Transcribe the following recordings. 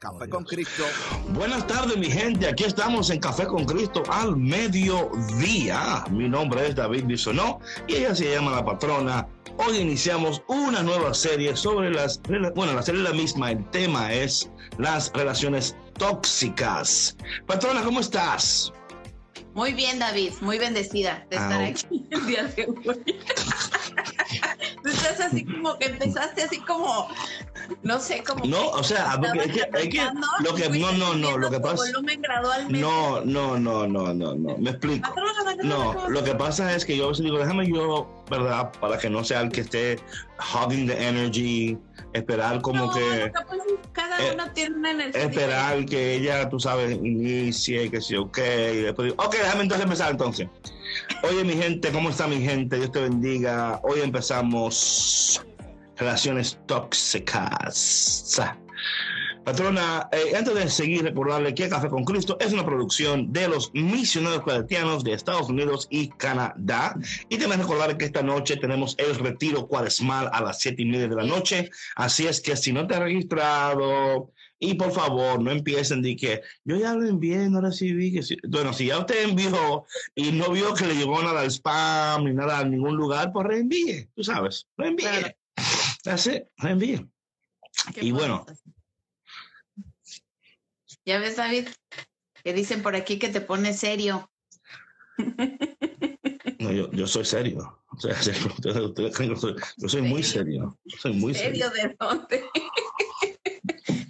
Café con Cristo. Buenas tardes, mi gente. Aquí estamos en Café con Cristo al mediodía. Mi nombre es David Bisonó y ella se llama La Patrona. Hoy iniciamos una nueva serie sobre las. Bueno, la serie es la misma. El tema es las relaciones tóxicas. Patrona, ¿cómo estás? Muy bien, David. Muy bendecida de estar Ah, aquí el día de hoy. Estás así como que empezaste así como, no sé, como. No, o sea, porque es que, es que lo que no, no, no, lo que pasa. Volumen gradualmente. No, no, no, no, no, no. Me explico. No, lo que pasa es que yo a veces digo, déjame yo, ¿verdad? Para que no sea el que esté hogging the energy, esperar como No, que, lo que pasa es que cada eh, uno tiene una energía. esperar que ella, tú sabes, inicie y que sí, ok, y después digo, ok, déjame entonces empezar entonces. Oye, mi gente, ¿cómo está mi gente? Dios te bendiga. Hoy empezamos relaciones tóxicas. Patrona, eh, antes de seguir, recordarle que Café con Cristo es una producción de los misioneros claretianos de Estados Unidos y Canadá. Y también recordar que esta noche tenemos el retiro cuaresmal a las siete y media de la noche. Así es que si no te has registrado, y por favor, no empiecen de que yo ya lo envié, no recibí. Que sí". Bueno, si ya usted envió y no vio que le llegó nada al spam ni nada a ningún lugar, pues reenvíe, tú sabes, reenvíe. Claro. Así, reenvíe. ¿Qué Y bueno. Ya ves, David, que dicen por aquí que te pones serio. No, yo, yo soy serio. O sea, yo soy muy serio. Yo soy muy serio. ¿Serio de dónde?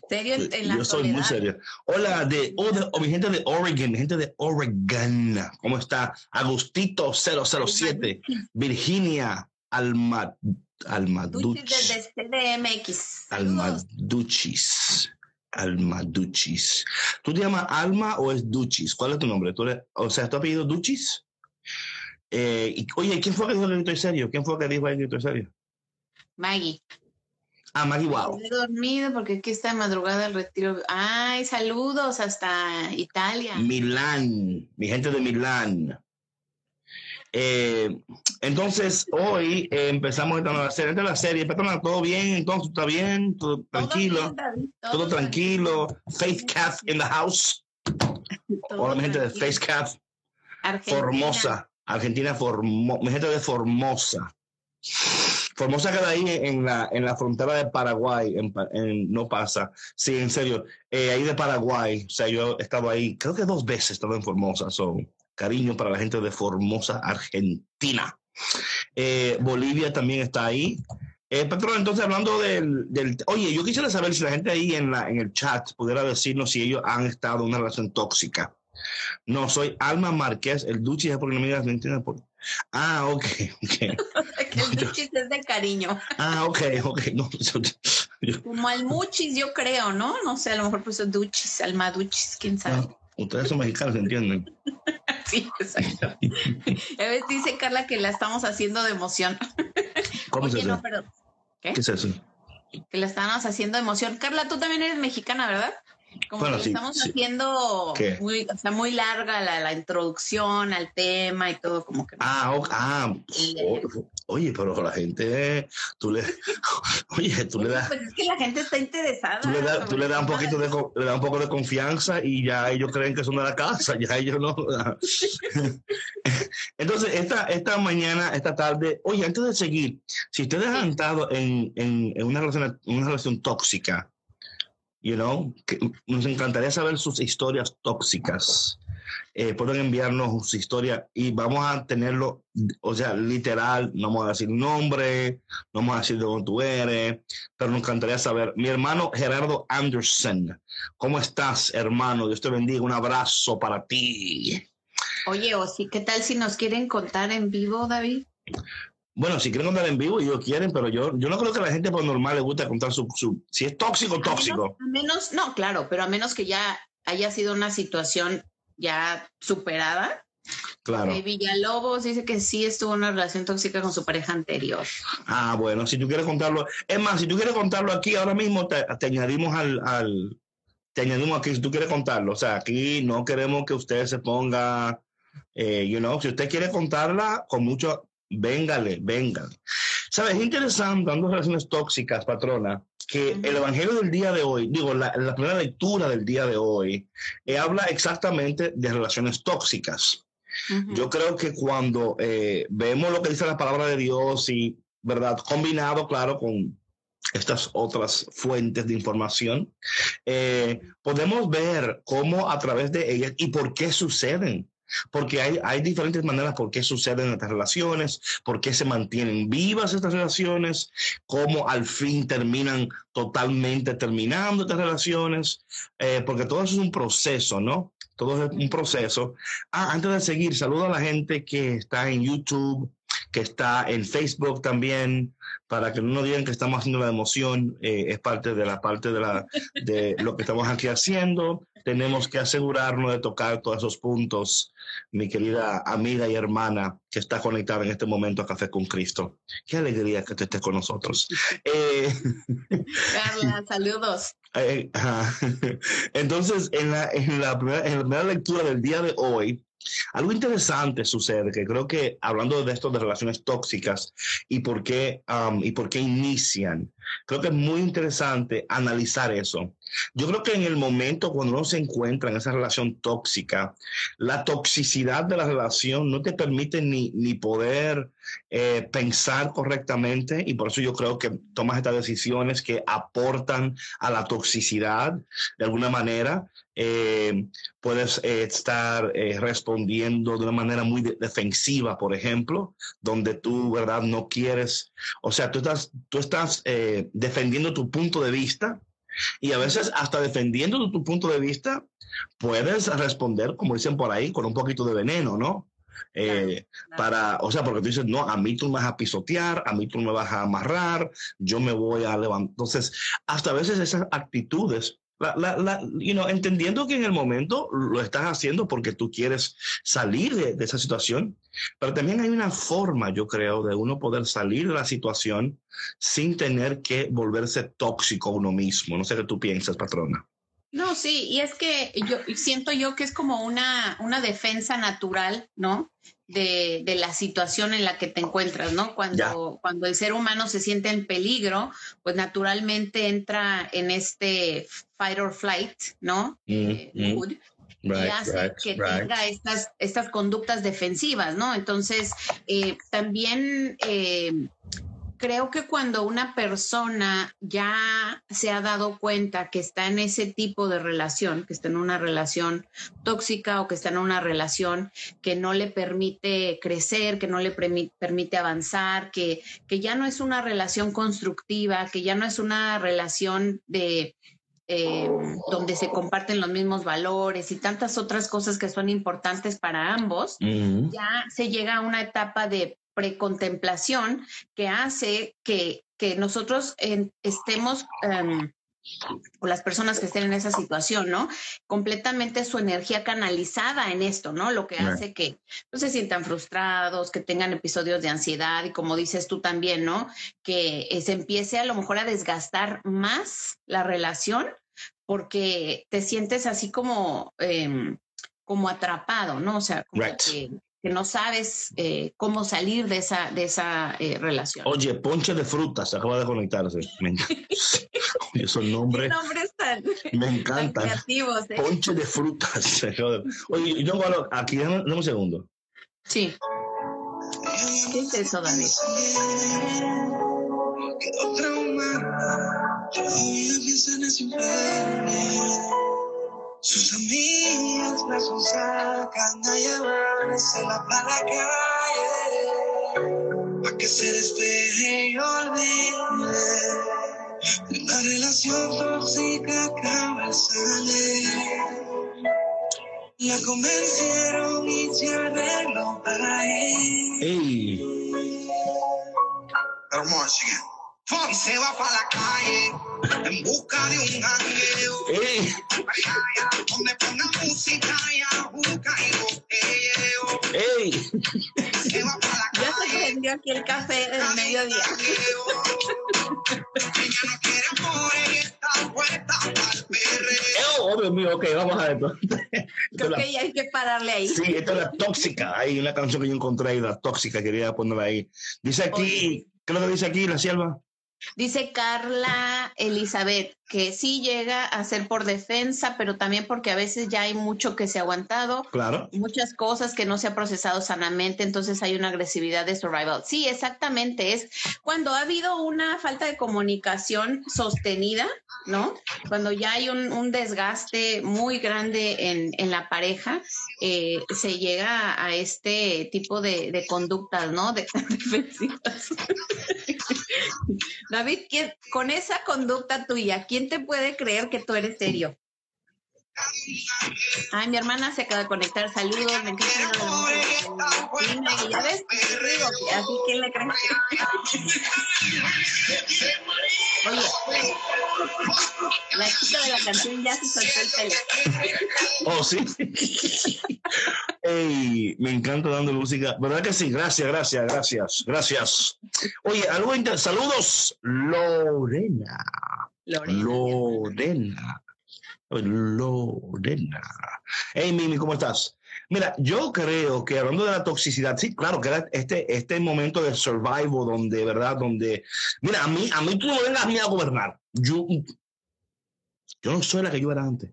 ¿Serio en, en la Yo soy muy serio. Hola, de, oh, de- oh, mi gente de Oregon, mi gente de Oregon. ¿Cómo está? Agustito 007, Virginia Alma, Almaduch, Duchis desde CDMX. Almaduchis. Almaduchis. ¿Tú te llamas Alma o es Duchis? ¿Cuál es tu nombre? ¿Tú eres- o sea, ¿tu apellido Duchis? Eh, y, oye, ¿quién fue que dijo que estoy serio? ¿Quién fue que dijo que estoy serio? Maggie. Ah, Maggie Wow. He dormido porque aquí está de madrugada el retiro. Ay, saludos hasta Italia. Milán, mi gente de Milán. Eh, entonces, hoy eh, empezamos esta nueva serie. Esta es la serie, todo bien, entonces, ¿está bien? ¿Todo Todo tranquilo? bien, Todo tranquilo. Faith Cat in the house. Hola, mi gente de. Faith Cat. Argentina. Formosa. Argentina, Formo mi gente de Formosa. Formosa queda ahí en la, en la frontera de Paraguay, no pasa. Sí, en serio, eh, ahí de Paraguay, o sea, yo he estado ahí, creo que dos veces he estado en Formosa, son cariño para la gente de Formosa, Argentina. Eh, Bolivia también está ahí. Eh, Petro, entonces hablando del, del, oye, yo quisiera saber si la gente ahí en, la, en el chat pudiera decirnos si ellos han estado en una relación tóxica. No, soy Alma Márquez, el Duchi es me digas, no entiendes por- Ah, ok, ok. El duchis es de cariño. Ah, ok, ok. No, yo- yo- Como almuchis, yo creo, ¿no? No sé, a lo mejor puso duchis, almaduchis, quién sabe. no, ustedes son mexicanos, ¿entienden? Sí, exacto. A veces dice Carla que la estamos haciendo de emoción. ¿Cómo Oye, es eso? no, pero ¿Qué es eso? que la estamos haciendo de emoción. Carla, tú también eres mexicana, ¿verdad? Como Bueno, que sí, estamos sí. haciendo ¿Qué? muy, o sea, muy larga la, la introducción al tema y todo, como que. Ah, ok, ah, o- oye, pero la gente, tú le, oye, tú le das, Pues es que la gente está interesada. tú le das, tú le das un poquito de, le das un poco de confianza y ya ellos creen que son de la casa, ya ellos no. Entonces, esta, esta mañana, esta tarde, oye, antes de seguir, si ustedes han estado en, en, en una relación, una relación tóxica, you know, nos encantaría saber sus historias tóxicas. eh, pueden enviarnos su historia y vamos a tenerlo, o sea, literal, no vamos a decir nombre, no vamos a decir de dónde tú eres, pero nos encantaría saber. Mi hermano Gerardo Anderson, ¿cómo estás, hermano? Dios te bendiga, un abrazo para ti. Oye, o sí, ¿qué tal si nos quieren contar en vivo, David? Bueno, si quieren contar en vivo, ellos quieren, pero yo, yo no creo que a la gente por normal le guste contar su, su si es tóxico, tóxico. A menos, no, claro, pero a menos que ya haya sido una situación ya superada. Claro. Eh, Villalobos dice que sí estuvo en una relación tóxica con su pareja anterior. Ah, bueno, si tú quieres contarlo, es más, si tú quieres contarlo aquí ahora mismo, te, te añadimos al, al, te añadimos aquí si tú quieres contarlo. O sea, aquí no queremos que usted se ponga, eh, you know, si usted quiere contarla, con mucho, véngale, véngale. ¿Sabes? Es interesante, dando relaciones tóxicas, patrona, que el Evangelio del día de hoy, digo, la, la primera lectura del día de hoy, eh, habla exactamente de relaciones tóxicas. Yo creo que cuando eh, vemos lo que dice la palabra de Dios y, ¿verdad? Combinado, claro, con estas otras fuentes de información, eh, podemos ver cómo a través de ellas y por qué suceden. Porque hay, hay diferentes maneras por qué suceden estas relaciones, por qué se mantienen vivas estas relaciones, cómo al fin terminan totalmente terminando estas relaciones, eh, porque todo eso es un proceso, ¿no? Todo es un proceso. Ah, antes de seguir, saludo a la gente que está en YouTube, que está en Facebook también, para que no digan que estamos haciendo la emoción, eh, es parte de la parte de, la, de lo que estamos aquí haciendo. Tenemos que asegurarnos de tocar todos esos puntos, mi querida amiga y hermana que está conectada en este momento a Café con Cristo. Qué alegría que tú estés con nosotros. Eh, Carla, saludos. eh. Entonces, en la, en, la primera, en la primera lectura del día de hoy, algo interesante sucede, que creo que hablando de esto de relaciones tóxicas y por qué, y por qué inician, creo que es muy interesante analizar eso. Yo creo que en el momento cuando uno se encuentra en esa relación tóxica, la toxicidad de la relación no te permite ni, ni poder eh, pensar correctamente y por eso yo creo que tomas estas decisiones que aportan a la toxicidad de alguna manera. Eh, puedes eh, estar respondiendo de una manera muy de- defensiva, por ejemplo, donde tú, ¿verdad? No quieres, o sea, tú estás, tú estás defendiendo tu punto de vista y a veces hasta defendiendo tu, tu punto de vista, puedes responder, como dicen por ahí, con un poquito de veneno, ¿no? Eh, para, o sea, porque tú dices, no, a mí tú me vas a pisotear, a mí tú me vas a amarrar, yo me voy a levantar. Entonces, hasta a veces esas actitudes, la, la, la, you know, entendiendo que en el momento lo estás haciendo porque tú quieres salir de, de esa situación, pero también hay una forma, yo creo, de uno poder salir de la situación sin tener que volverse tóxico uno mismo. No sé qué tú piensas, patrona. No, sí, y es que yo siento yo que es como una, una defensa natural, ¿no? De, de la situación en la que te encuentras, ¿no? Cuando, cuando el ser humano se siente en peligro, pues naturalmente entra en este fight or flight, ¿no? Mm, Eh, mm. mood, y hace que tenga estas, estas conductas defensivas, ¿no? Entonces, eh, también eh, creo que cuando una persona ya se ha dado cuenta que está en ese tipo de relación, que está en una relación tóxica o que está en una relación que no le permite crecer, que no le permi- permite avanzar, que, que ya no es una relación constructiva, que ya no es una relación de eh, donde se comparten los mismos valores y tantas otras cosas que son importantes para ambos, ya se llega a una etapa de precontemplación que hace que, que nosotros en- estemos, em, o las personas que estén en esa situación, ¿no? Completamente su energía canalizada en esto, ¿no? Lo que hace que no se sientan frustrados, que tengan episodios de ansiedad y como dices tú también, ¿no? Que eh, se empiece a lo mejor a desgastar más la relación porque te sientes así como, em, como atrapado, ¿no? O sea, como Right. que, que no sabes eh, cómo salir de esa, de esa eh, relación. Oye, ponche de frutas, acaba de conectarse. Me encanta. Oye, esos nombres nombres tan, me tan encantan. creativos. ¿eh? Ponche de frutas. Oye, yo guardo aquí, dame, dame un segundo. Sí. ¿Qué es eso, David? Sus amigas me sacan a llevarse la para la calle, para que se despeje y olvide. Una relación tóxica acaba sale. La convencieron y se arregló para él. Hey. Y se va para la calle en busca de un jangueo. Ey. Donde ponga Ya se prendió aquí el café del mediodía. Oh, Dios mío, ok, vamos a ver. Creo que ya hay que pararle ahí. Sí, esta es la tóxica. Hay una canción que yo encontré ahí, la tóxica, quería ponerla ahí. Dice aquí, ¿qué es lo que dice aquí, la sierva? Dice Carla Elizabeth que sí llega a ser por defensa, pero también porque a veces ya hay mucho que se ha aguantado. Claro. Muchas cosas que no se ha procesado sanamente, entonces hay una agresividad de survival. Sí, exactamente. Es cuando ha habido una falta de comunicación sostenida, ¿no? Cuando ya hay un, desgaste muy grande en, en la pareja, eh, se llega a este tipo de, de conductas, ¿no? De, defensivas. David, con esa conducta tuya, ¿quién te puede creer que tú eres serio? Ay, mi hermana se acaba de conectar. Saludos, así que le creen. Oye, la chica de la canción ya se soltó el pelo. Oh, sí. Ey, me encanta dando música. ¿Verdad que sí? Gracias, gracias, gracias, gracias. Oye, algo interesante. Saludos, Lorena. Lorena. Lorena. Lorena. Hey, Mimi, ¿cómo estás? Mira, yo creo que hablando de la toxicidad, sí, claro que era este, este momento de survival donde, ¿verdad? Donde, mira, a mí, a mí tú no vengas a mí a gobernar. Yo, yo no soy la que yo era antes.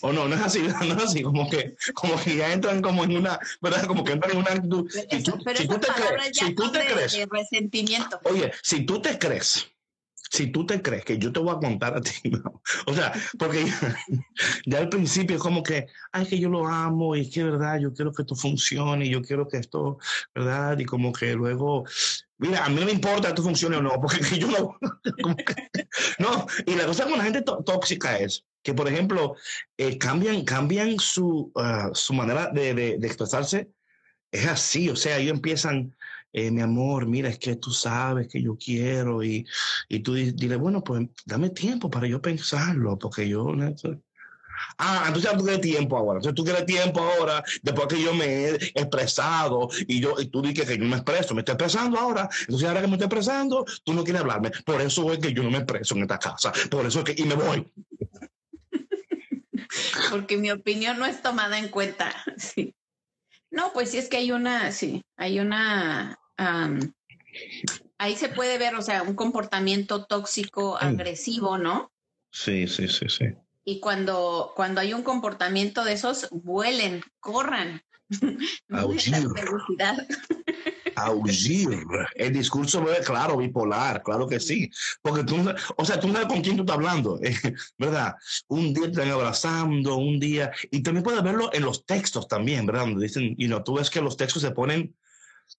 O no, no es así, no es así, como que, como que ya entran como en una, ¿verdad? Como que entran en una actitud. Si tú, si tú te crees, si tú te crees, resentimiento. Oye, si tú te crees si tú te crees que yo te voy a contar a ti, o sea, porque ya, al principio es como que, ay, que yo lo amo y que, verdad, yo quiero que esto funcione y yo quiero que esto, ¿verdad? Y como que luego, mira, a mí no me importa que esto funcione o no, porque yo no, no, y la cosa con la gente tóxica es que, por ejemplo, eh, cambian, cambian su, ah, su manera de, de, de expresarse, es así, o sea, ellos empiezan eh, mi amor, mira, es que tú sabes que yo quiero y, y tú dile, bueno, pues dame tiempo para yo pensarlo, porque yo... Ah, entonces tú quieres tiempo ahora. Entonces tú quieres tiempo ahora, después que yo me he expresado y yo y tú dices que yo me expreso, me estoy expresando ahora. Entonces ahora que me estoy expresando, tú no quieres hablarme. Por eso es que yo no me expreso en esta casa. Por eso es que, y me voy. Porque mi opinión no es tomada en cuenta. Sí. No, pues sí es que hay una, sí, hay una ahí se puede ver, o sea, un comportamiento tóxico, agresivo, ¿no? Sí, sí, sí, sí. Y cuando, cuando hay un comportamiento de esos, vuelen, corran. Aullir. Aullir. El discurso es claro, bipolar, claro que sí. Porque tú, o sea, tú no sabes con quién tú estás hablando, ¿verdad? Un día te están abrazando, un día, y también puedes verlo en los textos también, ¿verdad? Dicen, y no, tú ves que los textos se ponen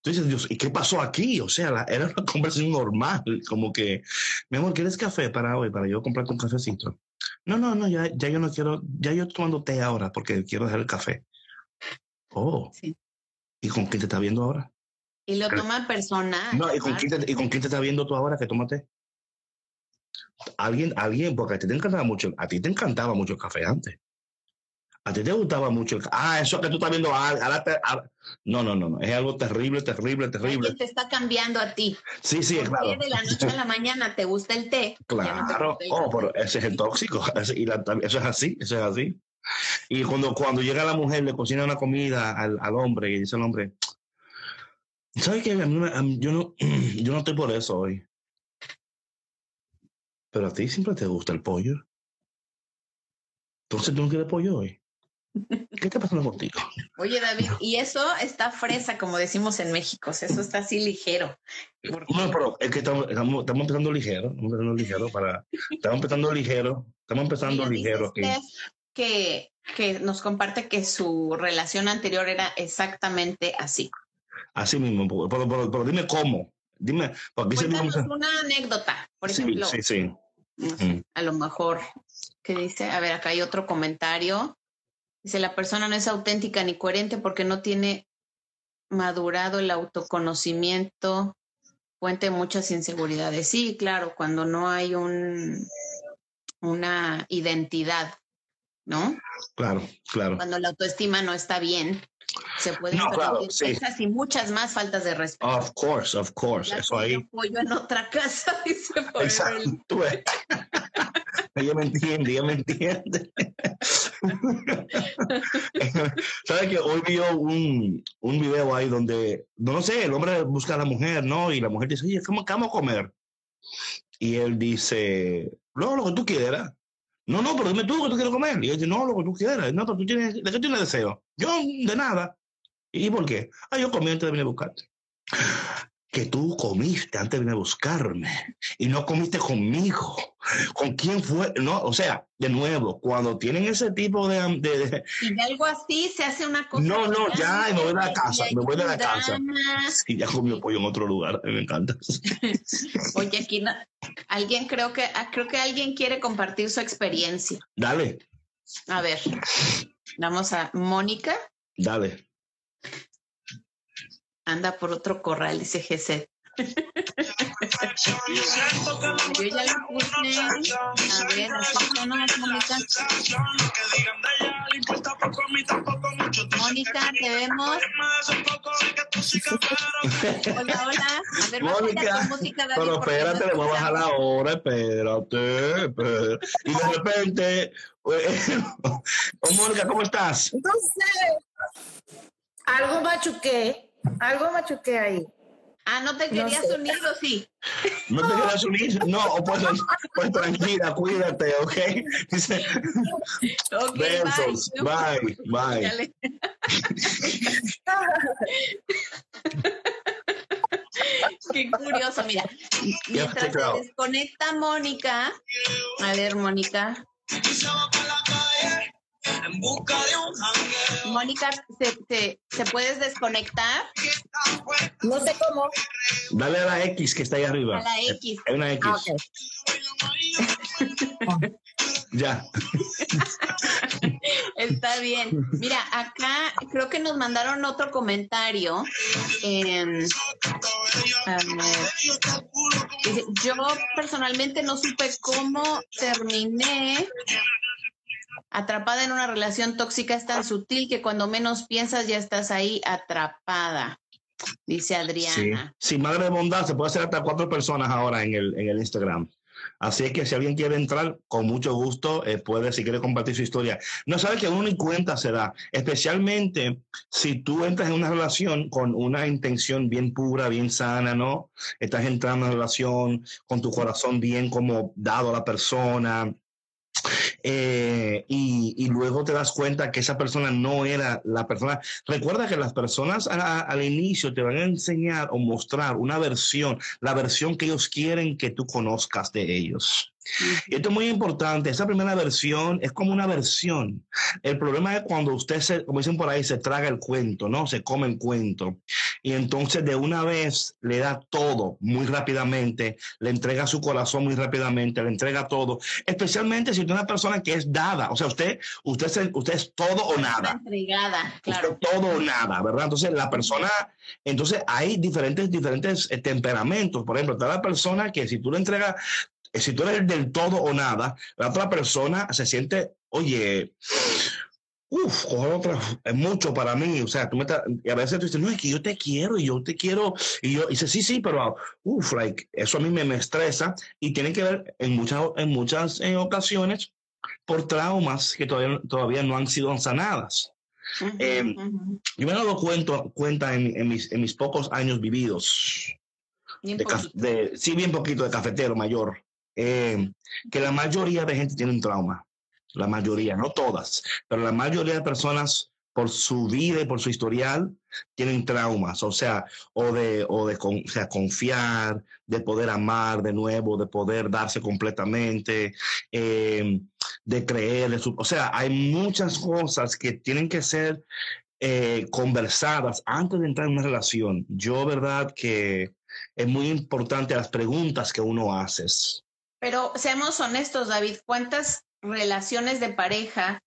Tú dices, Dios, ¿y qué pasó aquí? O sea, era una conversación normal, como que, mi amor, ¿quieres café para hoy, para yo comprarte un cafecito? No, no, no, ya, ya yo no quiero, ya yo tomando té ahora porque quiero dejar el café. Oh. Sí. ¿Y con quién te está viendo ahora? Y lo toma personal. No, ¿y con, quién te, ¿y con quién te está viendo tú ahora que tómate? Alguien, alguien, porque a ti te encantaba mucho, a ti te encantaba mucho el café antes. A ti te gustaba mucho el... Ah, eso que tú estás viendo... Ahora No, no, no, no. Es algo terrible, terrible, terrible. ¿Quién te está cambiando a ti? Sí, sí, claro. de la noche a la mañana te gusta el té. Claro. oh, pero ese es el tóxico. Y eso es así, eso es así. Y cuando, cuando llega la mujer, le cocina una comida al, al hombre y dice al hombre, ¿sabes qué? Yo no, yo no estoy por eso hoy. Pero a ti siempre te gusta el pollo. Entonces tú no quieres pollo hoy. ¿Qué está pasando contigo? Oye, David, y eso está fresa, como decimos en México, eso está así ligero. No, pero es que estamos, estamos, empezando ligero, estamos empezando ligero para, estamos empezando ligero, estamos empezando ligero. Que, que nos comparte que su relación anterior era exactamente así. Así mismo, pero, pero, dime cómo, dime, porque Cuéntanos una anécdota, por ejemplo. Sí, sí, sí. A lo mejor, ¿qué dice? A ver, acá hay otro comentario. Dice, la persona no es auténtica ni coherente porque no tiene madurado el autoconocimiento, fuente muchas inseguridades. Sí, claro, cuando no hay un, una identidad, ¿no? Claro, claro. Cuando la autoestima no está bien, se pueden no, claro, y muchas más faltas de respeto. Of course, of course. Eso ahí. Pollo en otra casa, dice Exacto. ella me entiende, ella me entiende. ¿Sabes que hoy vio un, un video ahí donde, no, sé, el hombre busca a la mujer, ¿no? Y la mujer dice, oye, ¿cómo, vamos a comer? Y él dice, no, lo que tú quieras. No, no, pero dime tú que tú quieres comer. Y él dice, no, lo que tú quieras. No, pero tú tienes, ¿de qué tienes deseo? Yo, de nada. ¿Y por qué? Ah, yo comí antes de venir a buscarte que tú comiste antes de venir a buscarme y no comiste conmigo. ¿Con quién fue? No, o sea, de nuevo, cuando tienen ese tipo de... de, y de algo así se hace una cosa... No, no, ya, me voy de la casa, me voy de la casa. Sí, ya comió pollo en otro lugar, me encanta. Oye, aquí alguien creo que, ah, creo que alguien quiere compartir su experiencia. Dale. A ver, vamos a Mónica. Dale anda por otro corral, dice Gesed. Yo ya lo puse. A ver, Mónica. Mónica, te vemos. Hola, hola. A ver, Mónica, música, David, pero espérate, le voy a bajar la hora, espérate, espérate. Y de repente, oh, Mónica, ¿cómo estás? No sé. Algo machuqué. Algo machuqué ahí. Ah, ¿no te querías unir o sí? ¿No te querías unir? No, pues, pues tranquila, cuídate, ¿ok? Dice, okay, besos, bye, bye. Qué curioso, mira. Mientras se desconecta Mónica, a ver, Mónica. En busca de un Mónica, ¿se, se, puedes desconectar? No sé cómo. Dale a la X que está ahí arriba. A la X. Hay una X. Ah, ya. Está bien. Mira, acá creo que nos mandaron otro comentario. yo personalmente no supe cómo terminé Atrapada en una relación tóxica es tan sutil que cuando menos piensas ya estás ahí atrapada, dice Adriana. Sí, madre de bondad, se puede hacer hasta cuatro personas ahora en el, en el Instagram. Así es que si alguien quiere entrar, con mucho gusto eh, puede, si quiere compartir su historia. No sabe que uno ni cuenta se da, especialmente si tú entras en una relación con una intención bien pura, bien sana, ¿no? Estás entrando en una relación con tu corazón bien como dado a la persona, eh, y, luego te das cuenta que esa persona no era la persona. Recuerda que las personas al inicio te van a enseñar o mostrar una versión, la versión que ellos quieren que tú conozcas de ellos. Y esto es muy importante. Esa primera versión es como una versión. El problema es cuando usted, se, como dicen por ahí, se traga el cuento, ¿no? Se come el cuento. Y entonces de una vez le da todo muy rápidamente, le entrega su corazón muy rápidamente, le entrega todo. Especialmente si usted es una persona que es dada. O sea, usted, usted, es, usted es todo o nada. Entregada, claro. todo o nada, ¿verdad? Entonces la persona, entonces hay diferentes, diferentes eh, temperamentos. Por ejemplo, está la persona que si tú le entregas si tú eres del todo o nada, la otra persona se siente, oye, uff, es mucho para mí, o sea, tú me y a veces tú dices, no, es que yo te quiero y yo te quiero, y yo dice, sí, sí, pero, uff, like, eso a mí me, me, estresa y tiene que ver en muchas, en muchas ocasiones por traumas que todavía, todavía no han sido sanadas. Em, yo me he dado cuenta en, en, mis, en mis pocos años vividos, de, de, sí, bien poquito de cafetero mayor, eh, que la mayoría de gente tiene un trauma. la mayoría, no todas, pero la mayoría de personas por su vida y por su historial tienen traumas, o sea, o de, o de sea, confiar, de poder amar de nuevo, de poder darse completamente, eh, de creer, o sea, hay muchas cosas que tienen que ser eh, conversadas antes de entrar en una relación. Yo, verdad, que es muy importante las preguntas que uno hace. Pero seamos honestos, David, ¿cuántas relaciones de pareja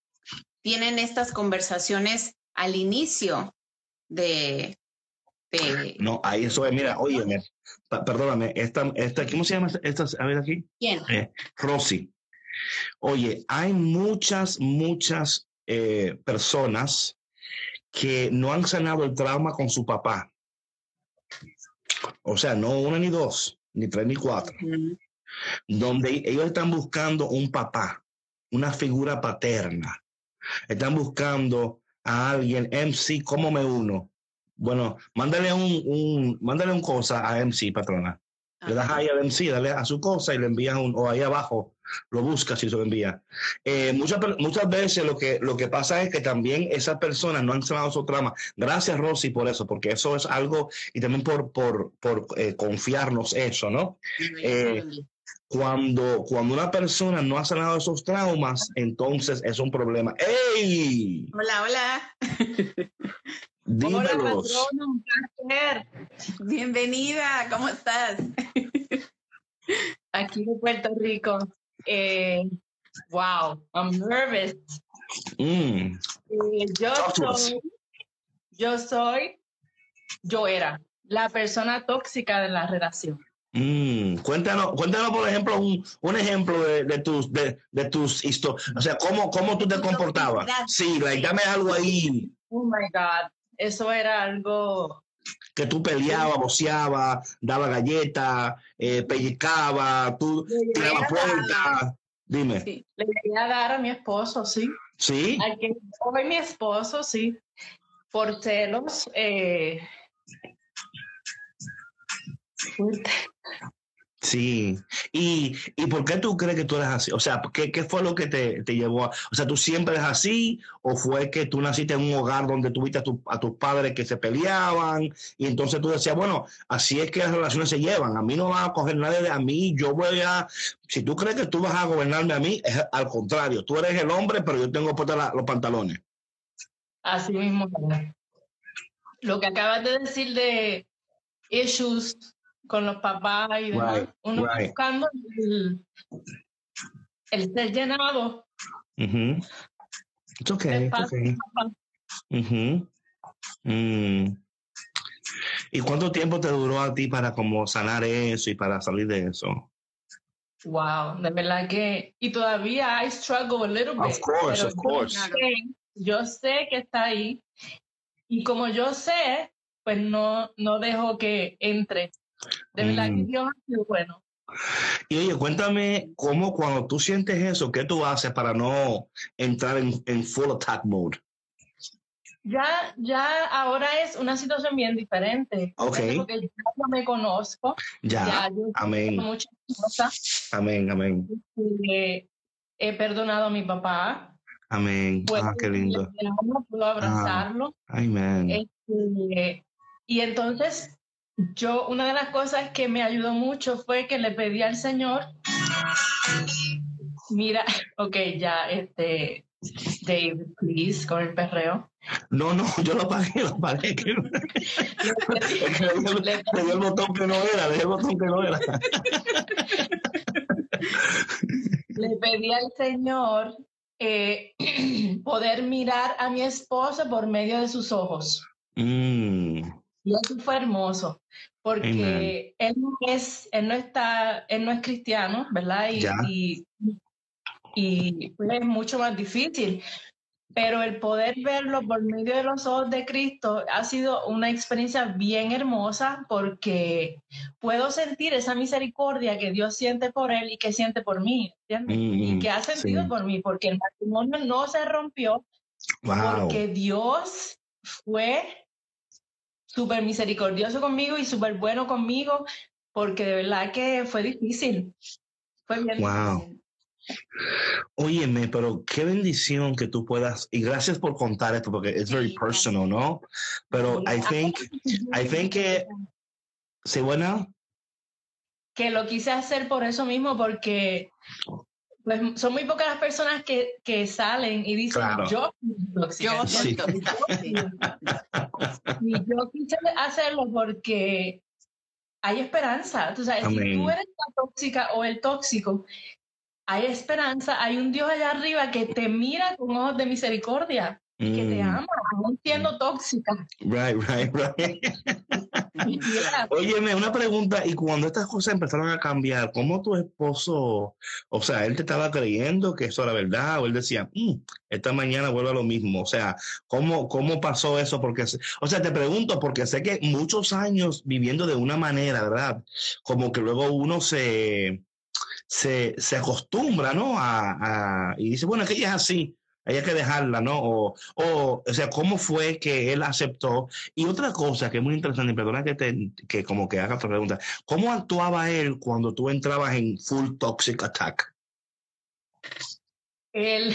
tienen estas conversaciones al inicio de... No, ahí eso es, mira, oye, perdóname, esta, esta, ¿cómo se llama esta? A ver aquí. ¿Quién? Eh, Rosy. Oye, hay muchas, muchas eh, personas que no han sanado el trauma con su papá. O sea, no una ni dos, ni tres ni cuatro. Donde ellos están buscando un papá, una figura paterna. Están buscando a alguien, MC, ¿cómo me uno? Bueno, mándale un, un, mándale un cosa a MC, patrona. Le das ahí al MC, dale a su cosa y le envías un, o ahí abajo, lo buscas y se lo envía. Eh, muchas, muchas veces lo que, lo que pasa es que también esas personas no han sanado su trama. Gracias, Rosy, por eso, porque eso es algo, y también por, por, por eh, confiarnos eso, ¿no? Eh, cuando, cuando una persona no ha sanado esos traumas, entonces es un problema. ¡Ey! Hola, hola. Dímelos. Hola, un placer. Bienvenida, ¿cómo estás? Aquí de Puerto Rico. Eh, wow, I'm nervous. Mm. Eh, yo soy, yo soy, yo era la persona tóxica de la relación. Mm, cuéntanos, cuéntanos, por ejemplo, un, un ejemplo de, de, tus de, de tus historias. O sea, ¿cómo, cómo tú te comportabas. Sí, like, dame algo ahí. Oh my God. Eso era algo. Que tú peleabas, boceabas, daba galletas, eh, pellizcaba, tú tirabas puertas. Dime. Sí, le quería dar a mi esposo, sí. Sí. Al que fue mi esposo, sí. Por celos. Eh, Sí. ¿Y, ¿Y por qué tú crees que tú eres así? O sea, ¿qué, qué fue lo que te, te, llevó a... O sea, ¿tú siempre eres así? ¿O fue que tú naciste en un hogar donde tuviste a, tu, a tus padres que se peleaban? Y entonces tú decías, bueno, así es que las relaciones se llevan. A mí no va a coger nadie de a mí. Yo voy a... Si tú crees que tú vas a gobernarme a mí, es al contrario. Tú eres el hombre, pero yo tengo puestos los pantalones. Así mismo. Lo que acabas de decir de issues con los papás y demás. Uno buscando el, el, ser llenado. Mm It's okay, okay. Mm. ¿Y cuánto tiempo te duró a ti para como sanar eso y para salir de eso? Wow, de verdad que y todavía I struggle a little bit. Of course, of course. Yo sé, yo sé que está ahí y como yo sé, pues no no dejo que entre de verdad mm. Dios sido bueno. Y oye, cuéntame cómo cuando tú sientes eso, ¿qué tú haces para no entrar en, en full attack mode? Ya, ya ahora es una situación bien diferente. Ok. Porque ya no me conozco. Ya, ya amén. Muchas cosas. Amén, amén. Eh, he perdonado a mi papá. Amén. ah, qué lindo. Puedo abrazarlo. Ah, amén. Este, y entonces yo, una de las cosas que me ayudó mucho fue que le pedí al Señor, mira, ok, ya, este, Dave, please, con el perreo. No, no, yo lo pagué, lo pagué. Que... le, di el botón que no era, le di el botón que no era. le pedí al Señor eh, poder mirar a mi esposa por medio de sus ojos. Mm. Y eso fue hermoso, porque él no es, él no está, él no es cristiano, ¿verdad? Y, y, es mucho más difícil. Pero el poder verlo por medio de los ojos de Cristo ha sido una experiencia bien hermosa porque puedo sentir esa misericordia que Dios siente por él y que siente por mí, ¿entiendes? y mm, que ha sentido por mí, porque el matrimonio no se rompió porque Dios fue súper misericordioso conmigo y súper bueno conmigo, porque de verdad que fue difícil. Fue bien wow. Óyeme, pero qué bendición que tú puedas, y gracias por contar esto, porque es very personal, ¿no? Pero I think, I think que, ¿se buena? Que lo quise hacer por eso mismo, porque pues son muy pocas las personas que, que salen y dicen, yo, yo soy tóxica. y yo quise hacerlo porque hay esperanza. Tú sabes, si tú eres la tóxica o el tóxico, hay esperanza, hay un Dios allá arriba que te mira con ojos de misericordia, que te mm. ama, aún siendo tóxica. Right, right, right. Óyeme, una pregunta, y cuando estas cosas empezaron a cambiar, ¿cómo tu esposo, o sea, él te estaba creyendo que eso era verdad, o él decía, mm, esta mañana vuelve a lo mismo? O sea, ¿cómo, ¿cómo pasó eso? Porque, o sea, te pregunto, porque sé que muchos años viviendo de una manera, ¿verdad? Como que luego uno se, se, se acostumbra, ¿no? A, y dice, bueno, es que ella es así, hay que dejarla, ¿no? O, o, o sea, ¿cómo fue que él aceptó? Y otra cosa que es muy interesante, y perdona que, te, que como que haga otra pregunta, ¿cómo actuaba él cuando tú entrabas en full toxic attack? Él...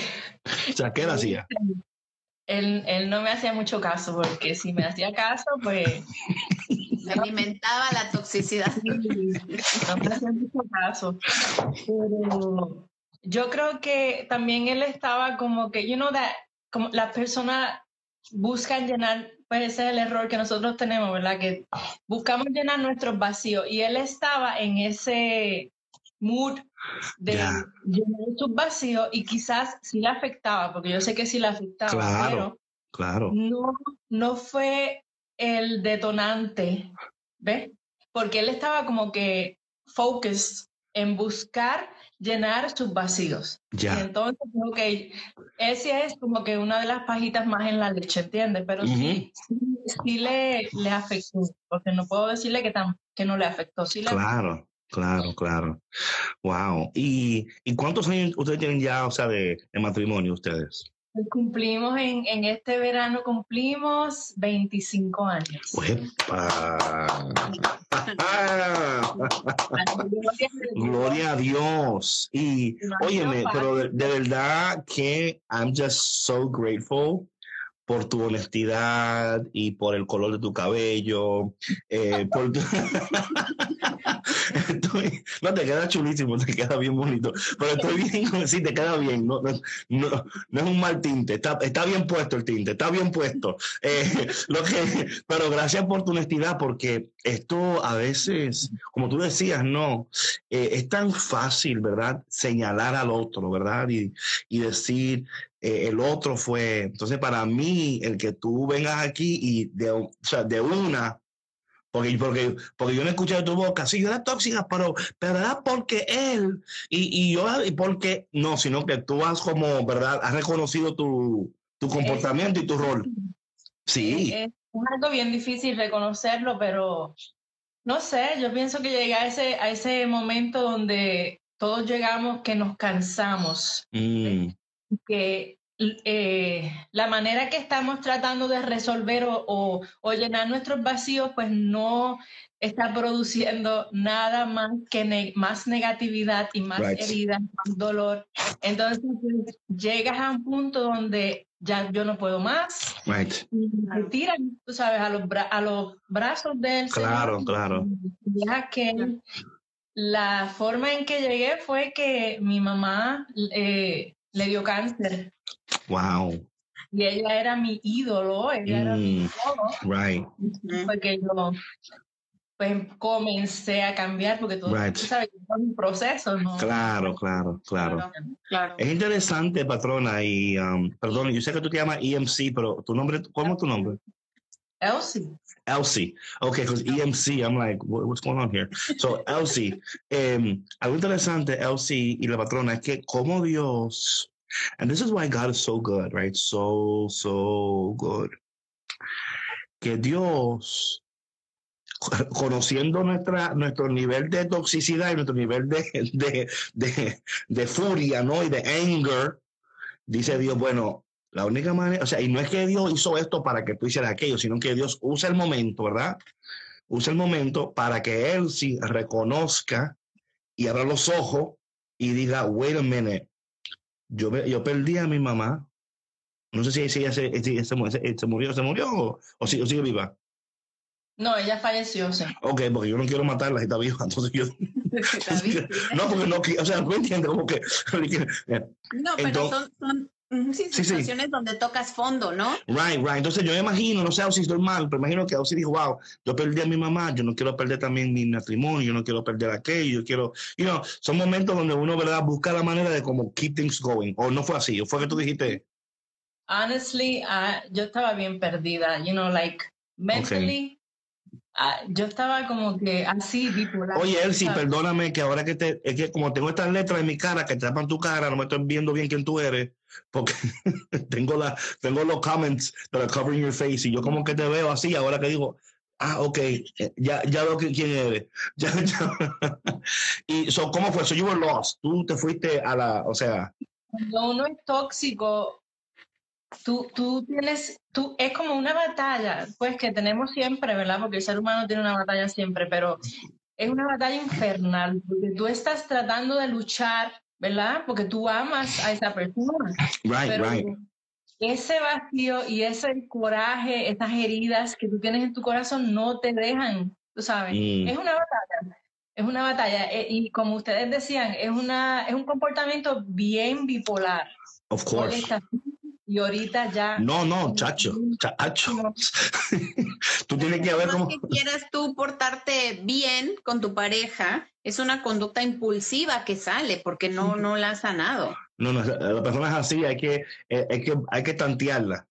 O sea, ¿qué él hacía? Él, él no me hacía mucho caso, porque si me hacía caso, pues alimentaba la toxicidad. Pero yo creo que también él estaba como que, you know, that, como las personas buscan llenar, pues ese es el error que nosotros tenemos, ¿verdad? Que buscamos llenar nuestros vacíos y él estaba en ese mood de llenar sus vacíos y quizás sí le afectaba, porque yo sé que sí le afectaba, pero claro. No, no fue el detonante, ¿ves? Porque él estaba como que focused en buscar llenar sus vacíos. Ya. entonces, ok, ese es como que una de las pajitas más en la leche, ¿entiendes? Pero sí, sí, le, le afectó, porque no puedo decirle que, que no le afectó. Sí le claro. Claro, claro. Wow. ¿Y, ¿Y cuántos años ustedes tienen ya, o sea, de, de matrimonio ustedes? Cumplimos en, en, este verano, cumplimos 25 años. Gloria a Dios. Y óyeme, pero de, de, verdad que I'm just so grateful por tu honestidad y por el color de tu cabello. Eh, no, te queda chulísimo, te queda bien bonito. Pero estoy bien, sí, te queda bien. No, no, no, es un mal tinte, está, está, bien puesto el tinte, está bien puesto. Eh, lo que, pero gracias por tu honestidad, porque esto a veces, como tú decías, no, eh, es tan fácil, ¿verdad? Señalar al otro, ¿verdad? Y, y decir, eh, el otro fue. Entonces, para mí, el que tú vengas aquí y de, o sea, de una, porque, porque, porque yo no escuché de tu boca, sí, yo era tóxica, pero, pero era porque él, y, y yo, y porque, no, sino que tú has como, ¿verdad? Has reconocido tu, tu comportamiento y tu rol. Sí. Es, algo bien difícil reconocerlo, pero no sé, yo pienso que llegué a ese, a ese momento donde todos llegamos que nos cansamos. Mm que eh, la manera que estamos tratando de resolver o, o, llenar nuestros vacíos, pues no está produciendo nada más que más negatividad y más heridas, más dolor. Entonces pues, llegas a un punto donde ya yo no puedo más. Y me tiran, tú sabes, a los, a los brazos del Claro, claro. Ya que la forma en que llegué fue que mi mamá eh, le dio cáncer. Wow. Y ella era mi ídolo, ella era mi mm, ídolo. Right. Porque yo pues comencé a cambiar porque todo right. sabes es un proceso, ¿no? Claro, claro, claro, claro. Es interesante, patrona, y um, perdón, yo sé que tú te llamas EMC, pero tu nombre, ¿cómo es tu nombre? Elsie. Elsie. Okay, because EMC, I'm like, what, what's going on here? So, Elsie, um, algo interesante, Elsie y la patrona, es que como Dios, and this is why God is so good, right? So, so good. Que Dios, conociendo nuestra, nuestro nivel de toxicidad y nuestro nivel de, de, de, de furia, ¿no? Y de anger, dice Dios, bueno, la única manera, o sea, y no es que Dios hizo esto para que tú hicieras aquello, sino que Dios usa el momento, ¿verdad? Usa el momento para que Él sí reconozca y abra los ojos y diga, wait a minute, yo, yo perdí a mi mamá. No sé si, ella se, se, murió, se murió o, o, sigue viva. No, ella falleció, sí. Ok, porque yo no quiero matarla si está viva, entonces yo... no, porque no, o sea, no entiendo como que... no, pero son, Sí, situaciones donde tocas fondo, ¿no? Right, right. Entonces yo me imagino, no sé si estoy mal, pero imagino que Ausi dijo, wow, yo perdí a mi mamá, yo no quiero perder también mi matrimonio, yo no quiero perder aquello, yo quiero, you know, son momentos donde uno, ¿verdad?, busca la manera de como keep things going. O no fue así, o fue que tú dijiste. Honestly, uh, yo estaba bien perdida, you know, like mentally. Ah, yo estaba como que así, bipolar. Oye, Elsie, perdóname que ahora que te, es que como tengo estas letras en mi cara que te tapan tu cara, no me estoy viendo bien quién tú eres, porque tengo, la, tengo los comments that are covering your face y yo como que te veo así, ahora que digo, ah, ok, eh, ya, ya veo quién eres. Ya, y so, ¿cómo fue? So you were lost. Tú te fuiste a la, o sea. Cuando uno es tóxico, tú, tú tienes, tú, es como una batalla, pues que tenemos siempre, ¿verdad? Porque el ser humano tiene una batalla siempre, pero es una batalla infernal, porque tú estás tratando de luchar, ¿verdad? Porque tú amas a esa persona. Right, right. Ese vacío y ese coraje, esas heridas que tú tienes en tu corazón no te dejan, tú sabes. Mm. Es una batalla. Es una batalla. Eh, y como ustedes decían, es, una, es un comportamiento bien bipolar. Of course. Y ahorita ya. No, no, chacho, chacho. tú tienes que ver cómo. que quieras tú portarte bien con tu pareja, es una conducta impulsiva que sale porque no, no la has sanado. No, no, la persona es así, hay que, eh, hay que, hay que tantearla.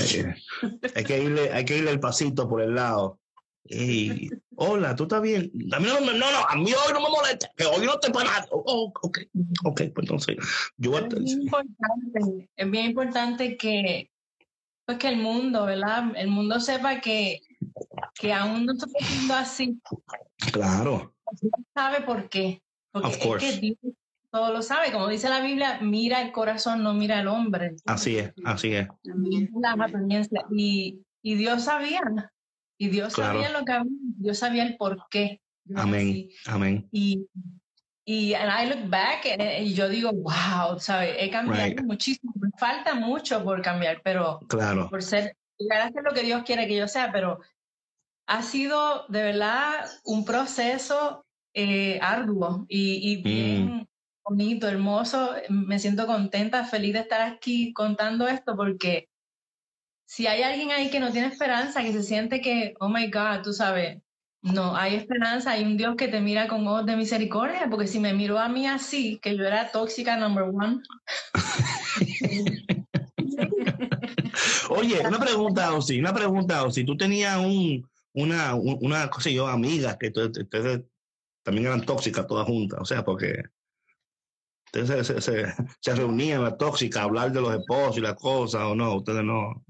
Eh, hay, que irle, hay que irle el pasito por el lado. Y, hola, ¿tú estás bien? A mí no, no, no, a mí hoy no me molesta, que hoy no te para. Oh, ok, ok, pues entonces yo es, bien importante, es bien importante que, pues que el mundo, ¿verdad? El mundo sepa que, que aún no estoy siendo así. Claro. sabe por qué. Porque Es que Dios todo lo sabe. Como dice la Biblia, mira el corazón, no mira el hombre. Así es, así es. Y, y Dios sabía. Y Dios sabía lo que había, Dios sabía el por qué. Amén, amén. Y, y and I look back y yo digo, wow, ¿sabes? He cambiado muchísimo. Me falta mucho por cambiar, pero claro. por ser, llegar a ser lo que Dios quiere que yo sea, pero ha sido de verdad un proceso eh, arduo y, y mm. bien bonito, hermoso. Me siento contenta, feliz de estar aquí contando esto porque si hay alguien ahí que no tiene esperanza, que se siente que, oh my God, tú sabes, no, hay esperanza, hay un Dios que te mira con ojos de misericordia, porque si me miró a mí así, que yo era tóxica number one. Oye, una pregunta, Osi, una pregunta, si Tú tenías un, una, una cosa amigas que ustedes también eran tóxicas todas juntas, o sea, porque ustedes se reunían las tóxicas a hablar de los esposos y las cosas, o no, ustedes no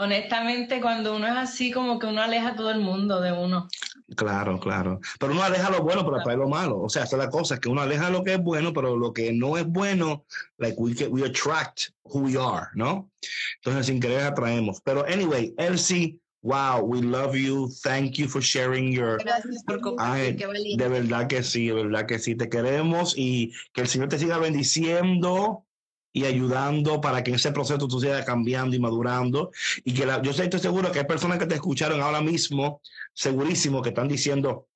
honestamente, cuando uno es así, como que uno aleja a todo el mundo de uno. Claro, claro. Pero uno aleja lo bueno, pero atrae lo malo. O sea, esa es la cosa, que uno aleja lo que es bueno, pero lo que no es bueno, like we, we attract who we are, ¿no? Entonces, sin querer atraemos. Pero anyway, Elsie, wow, we love you. Thank you for sharing your. Gracias por compartir, De verdad que sí, de verdad que sí. Te queremos y que el Señor te siga bendiciendo y ayudando para que ese proceso tú sigas cambiando y madurando. Y que yo estoy seguro que hay personas que te escucharon ahora mismo, segurísimo, que están diciendo,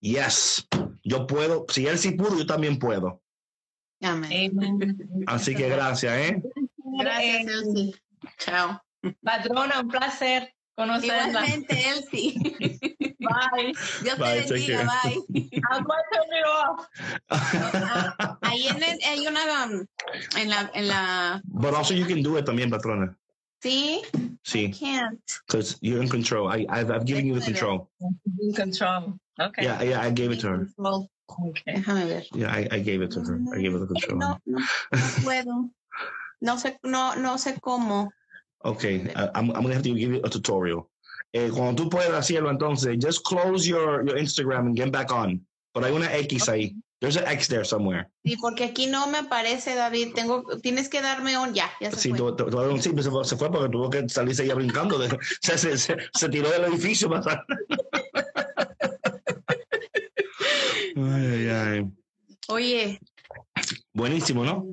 yes, yo puedo, si él sí pudo, yo también puedo. Amén. Así que gracias, ¿eh? Gracias, Elsie. Chao. Patrona, un placer conocerla. Igualmente, Elsie. Bye. Dios te bendiga, bye. Ahí en el, hay una um, en la en la. But also you can do it también, patrona. Sí. Sí. I can't. Because you're in control. I I've, I've given you the control. In control. Okay. Yeah, yeah, I gave it to her. Okay. Déjame ver. Yeah, I, I gave it to her. I gave her the control. No, no, no puedo. No sé, no, no sé cómo. Okay, I, I'm, I'm gonna have to give you a tutorial. Eh, cuando tú puedas hacerlo, entonces, just close your, your Instagram and get back on. Pero hay una X ahí. There's an X there somewhere. Sí, porque aquí no me aparece, David. Tengo, tienes que darme un ya. ya se sí, fue. Tú, un sí, se fue, se fue porque tuvo que salirse ya brincando. De, se, se, se, se, tiró del edificio ay, ay, ay. Oye. Buenísimo, ¿no?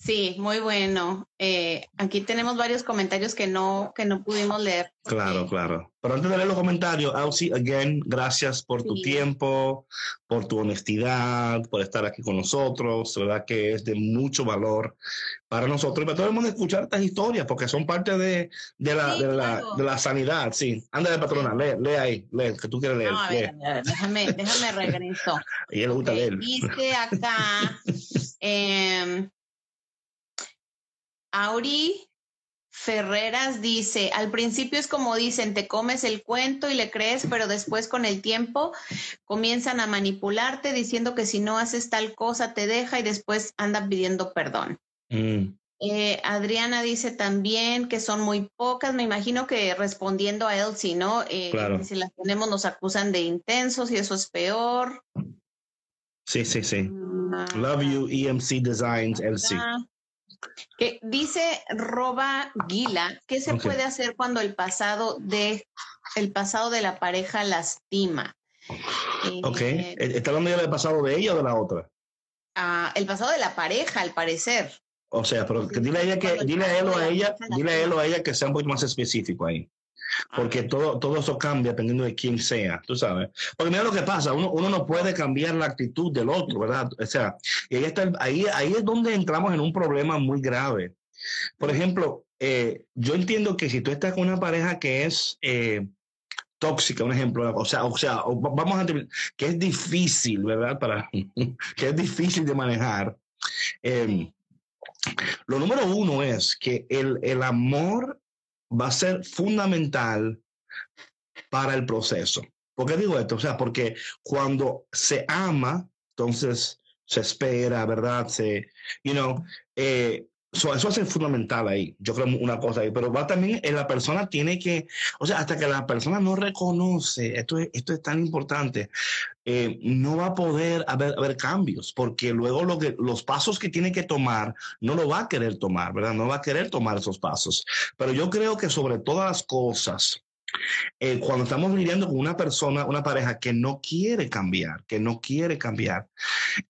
Sí, muy bueno. Eh, aquí tenemos varios comentarios que no, que no pudimos leer. Claro, claro. Pero antes de leer los comentarios, Ausi, again, gracias por tu tiempo, por tu honestidad, por estar aquí con nosotros. verdad que es de mucho valor para nosotros y para todo el mundo escuchar estas historias, porque son parte de, de, la, de, la, de la, sanidad. Sí, anda de patrona, lee, lee ahí, lee, que tú quieres leer. No, a ver, déjame, déjame regreso. a ella le gusta leer. Dice acá. eh, Auri Ferreras dice, al principio es como dicen, te comes el cuento y le crees, pero después con el tiempo comienzan a manipularte diciendo que si no haces tal cosa te deja y después andan pidiendo perdón. Mm. Eh, Adriana dice también que son muy pocas, me imagino que respondiendo a Elsie, ¿no? Eh, si las tenemos nos acusan de intensos y eso es peor. Sí, sí, sí. Ah. Love you, EMC Designs, Elsie. Que dice Roba Guila, ¿qué se puede hacer cuando el pasado de el pasado de la pareja lastima? ok, eh, ¿está hablando del pasado de ella o de la otra? Ah, el pasado de la pareja, al parecer. O sea, pero dile a ella que, dile a él o a ella, dile a él o a ella que sea un poco más específico ahí porque todo, todo eso cambia dependiendo de quién sea, tú sabes. Porque mira lo que pasa, uno, uno no puede cambiar la actitud del otro, ¿verdad? O sea, y ahí, está, ahí, ahí es donde entramos en un problema muy grave. Por ejemplo, eh, yo entiendo que si tú estás con una pareja que es eh, tóxica, un ejemplo, o sea, o sea, vamos a que es difícil, ¿verdad? Para, que es difícil de manejar. Eh, lo número uno es que el, el amor va a ser fundamental para el proceso. ¿Por qué digo esto? O sea, porque cuando se ama, entonces se espera, ¿verdad? Se, you know, eh, eso es fundamental ahí, yo creo una cosa ahí, pero va también, en la persona tiene que, o sea, hasta que la persona no reconoce, esto es, esto es tan importante, eh, no va a poder haber, cambios, porque luego los pasos que tiene que tomar, no lo va a querer tomar, ¿verdad? No va a querer tomar esos pasos. Pero yo creo que sobre todas las cosas, eh, cuando estamos lidiando con una persona, una pareja que no quiere cambiar, que no quiere cambiar,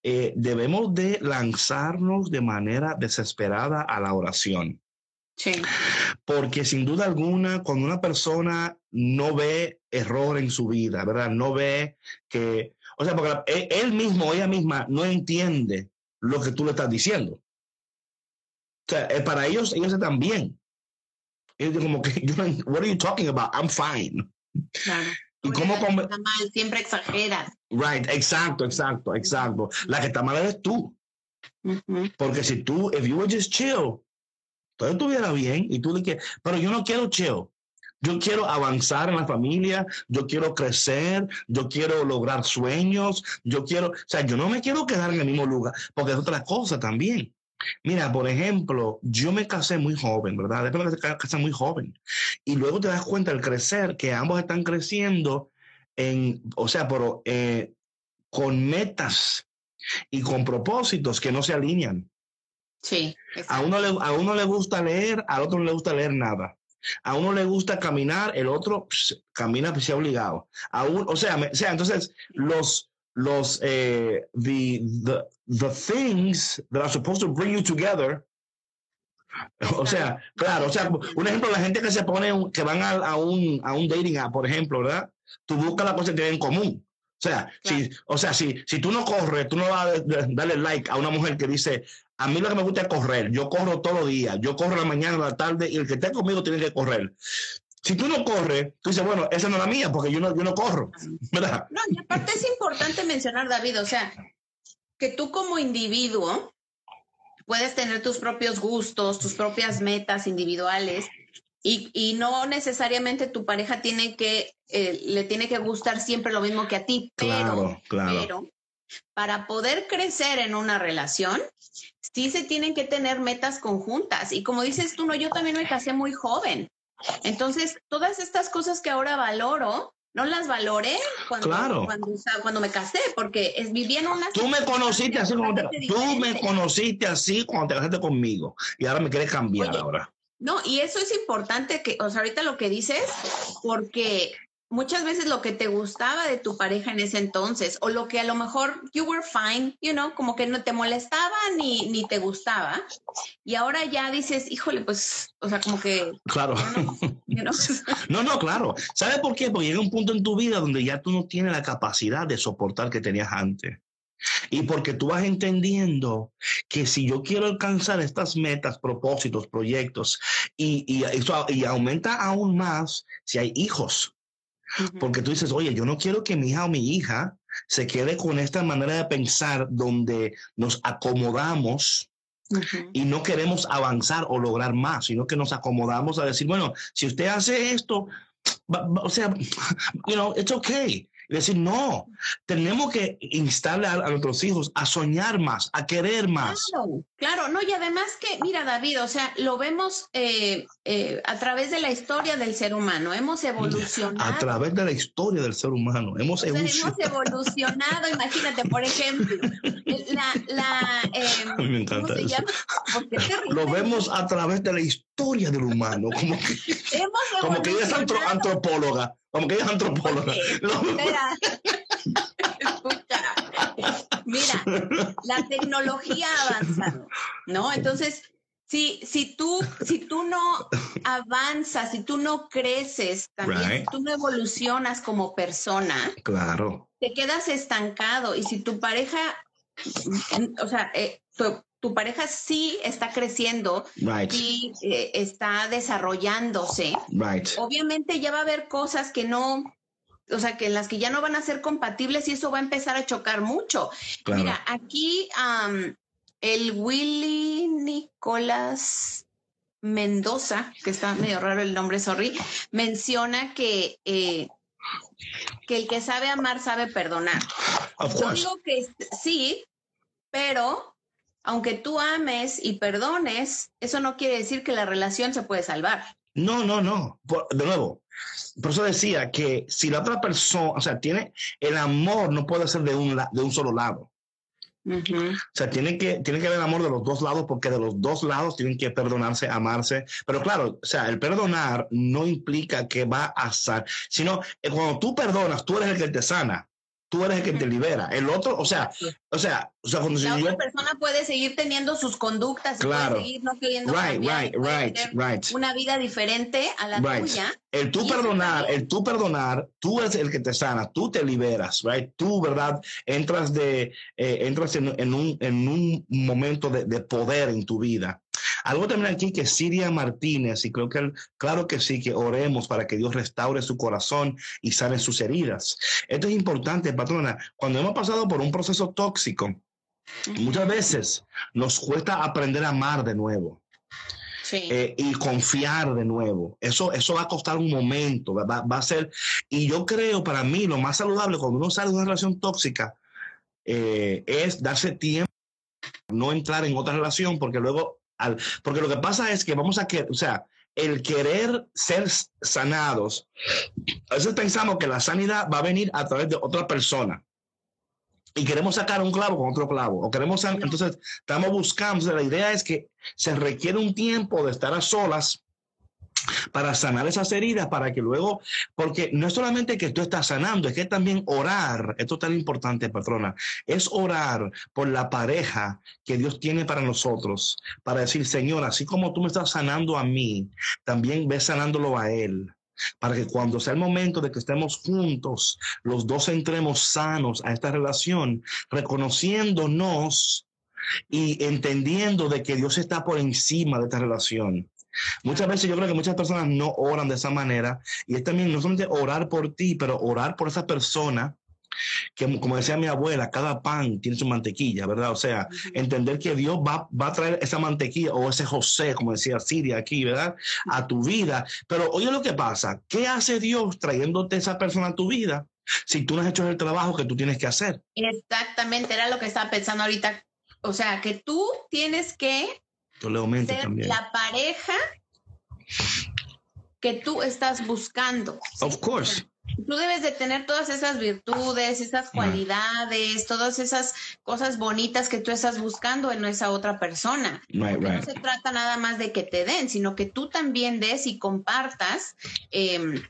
eh, debemos de lanzarnos de manera desesperada a la oración. Sí. Porque sin duda alguna, cuando una persona no ve error en su vida, ¿verdad? No ve que, o sea, porque e, él mismo ella misma no entiende lo que tú le estás diciendo. O sea, eh, para ellos, ellos están bien es como que, what are you talking about? I'm fine. Claro. ¿Y cómo está mal, siempre exagera. Right, exacto, exacto, exacto. La que está mal eres tú. Porque si tú, if you were just chill, todo estuviera bien y tú le pero yo no quiero chill. Yo quiero avanzar en la familia, yo quiero crecer, yo quiero lograr sueños, yo quiero, o sea, yo no me quiero quedar en el mismo lugar, porque es otra cosa también. Mira, por ejemplo, yo me casé muy joven, ¿verdad? Después me casé muy joven. Y luego te das cuenta al crecer que ambos están creciendo en, o sea, pero, eh, con metas y con propósitos que no se alinean. Sí. A uno, le, a uno le gusta leer, al otro no le gusta leer nada. A uno le gusta caminar, el otro camina pues, obligado. A o, sea, o sea, entonces los, los eh, the, the, the things that are supposed to bring you together o sea, claro, o sea, un ejemplo, la gente que se pone, que van a, a, un, a un dating app, por ejemplo, ¿verdad? Tú buscas la cosa que tienen en común. O sea, si, o sea si, si tú no corres, tú no vas a darle like a una mujer que dice, a mí lo que me gusta es correr, yo corro todos los días, yo corro la mañana, la tarde, y el que esté conmigo tiene que correr. Si tú no corres, tú dices, bueno, esa no es la mía, porque yo no, yo no corro, ¿verdad? No, y aparte es importante mencionar, David, o sea, que tú como individuo puedes tener tus propios gustos, tus propias metas individuales, y, y no necesariamente tu pareja tiene que, eh, le tiene que gustar siempre lo mismo que a ti, pero, pero para poder crecer en una relación, sí se tienen que tener metas conjuntas. Y como dices tú, no, yo también me casé muy joven. Entonces, todas estas cosas que ahora valoro, no las valoré cuando, cuando, me casé, porque es, vivía en una... Tú me conociste así te, tú me conociste así cuando te casaste conmigo y ahora me quieres cambiar ahora. No, y eso es importante que, o sea, ahorita lo que dices, porque muchas veces lo que te gustaba de tu pareja en ese entonces o lo que a lo mejor you were fine, you know, como que no te molestaba ni, ni te gustaba y ahora ya dices, híjole, pues, o sea, como que... Claro. no, no, claro. ¿Sabes por qué? Porque llega un punto en tu vida donde ya tú no tienes la capacidad de soportar que tenías antes. Y porque tú vas entendiendo que si yo quiero alcanzar estas metas, propósitos, proyectos, y, y, y aumenta aún más si hay hijos. Porque tú dices, oye, yo no quiero que mi hija o mi hija se quede con esta manera de pensar donde nos acomodamos y no queremos avanzar o lograr más, sino que nos acomodamos a decir, bueno, si usted hace esto, o sea, you know, it's okay decir, no, tenemos que instarle a, nuestros hijos a soñar más, a querer más. Claro, claro, no, y además que, mira, David, o sea, lo vemos eh, eh, a través de la historia del ser humano, hemos evolucionado. A través de la historia del ser humano, hemos, evolucionado. hemos evolucionado. imagínate, por ejemplo, la... la eh, a mí me encanta eso. Lo vemos a través de la historia del humano, como que, como que ella es antropóloga. Como que ella es antropóloga. Mira, la tecnología ha avanzado, ¿no? Entonces, si, si, tú, si tú no avanzas, si tú no creces también, si tú no evolucionas como persona, claro. te quedas estancado. Y si tu pareja, o sea, eh, tu, pareja sí está creciendo, y eh, está desarrollándose, obviamente ya va a haber cosas que no, o sea, que en las que ya no van a ser compatibles y eso va a empezar a chocar mucho. Mira, aquí el Willy Nicolás Mendoza, que está medio raro el nombre, sorry, menciona que, eh, que el que sabe amar sabe perdonar. Yo digo que sí, pero aunque tú ames y perdones, eso no quiere decir que la relación se puede salvar. No, no, no. de nuevo, por eso decía que si la otra persona, o sea, tiene el amor no puede ser de un, de un solo lado. O sea, tiene que, tiene que haber amor de los dos lados porque de los dos lados tienen que perdonarse, amarse. Pero claro, o sea, el perdonar no implica que va a ser, sino eh, cuando tú perdonas, tú eres el que te sana tú eres el que te libera. El otro, o sea, o sea, o sea cuando la otra persona puede seguir teniendo sus conductas, claro. puede seguir no queriendo right, right, right, right. una vida diferente a la tuya. El tú perdonar, el tú perdonar, tú eres el que te sana, tú te liberas, right? Tú, ¿verdad? Entras de, eh, entras en, en, un, en un momento de, de poder en tu vida. Algo también aquí que Siria Martínez, y creo que claro que sí, que oremos para que Dios restaure su corazón y sane sus heridas. Esto es importante, patrona. Cuando hemos pasado por un proceso tóxico, muchas veces nos cuesta aprender a amar de nuevo. Eh, y confiar de nuevo. Eso, eso va a costar un momento, va, va, a ser, y yo creo para mí lo más saludable cuando uno sale de una relación tóxica eh, es darse tiempo, no entrar en otra relación, porque luego porque lo que pasa es que vamos a que, o sea, el querer ser sanados, a veces pensamos que la sanidad va a venir a través de otra persona y queremos sacar un clavo con otro clavo, o queremos, entonces estamos buscando, la idea es que se requiere un tiempo de estar a solas para sanar esas heridas, para que luego, porque no es solamente que tú estás sanando, es que también orar, esto es tan importante, patrona, es orar por la pareja que Dios tiene para nosotros, para decir, Señor, así como tú me estás sanando a mí, también ves sanándolo a Él para que cuando sea el momento de que estemos juntos, los dos entremos sanos a esta relación, reconociéndonos y entendiendo de que Dios está por encima de esta relación. Muchas veces yo creo que muchas personas no oran de esa manera y es también no solamente orar por ti, pero orar por esa persona que como decía mi abuela, cada pan tiene su mantequilla, ¿verdad? O sea, entender que Dios va, va, a traer esa mantequilla o ese José, como decía Siria aquí, ¿verdad? A tu vida. Pero oye lo que pasa, ¿qué hace Dios trayéndote esa persona a tu vida si tú no has hecho el trabajo que tú tienes que hacer? Exactamente, era lo que estaba pensando ahorita. O sea, que tú tienes que la pareja que tú estás buscando. Of course. Tú debes de tener todas esas virtudes, esas cualidades, todas esas cosas bonitas que tú estás buscando en esa otra persona. No se trata nada más de que te den, sino que tú también des y compartas em,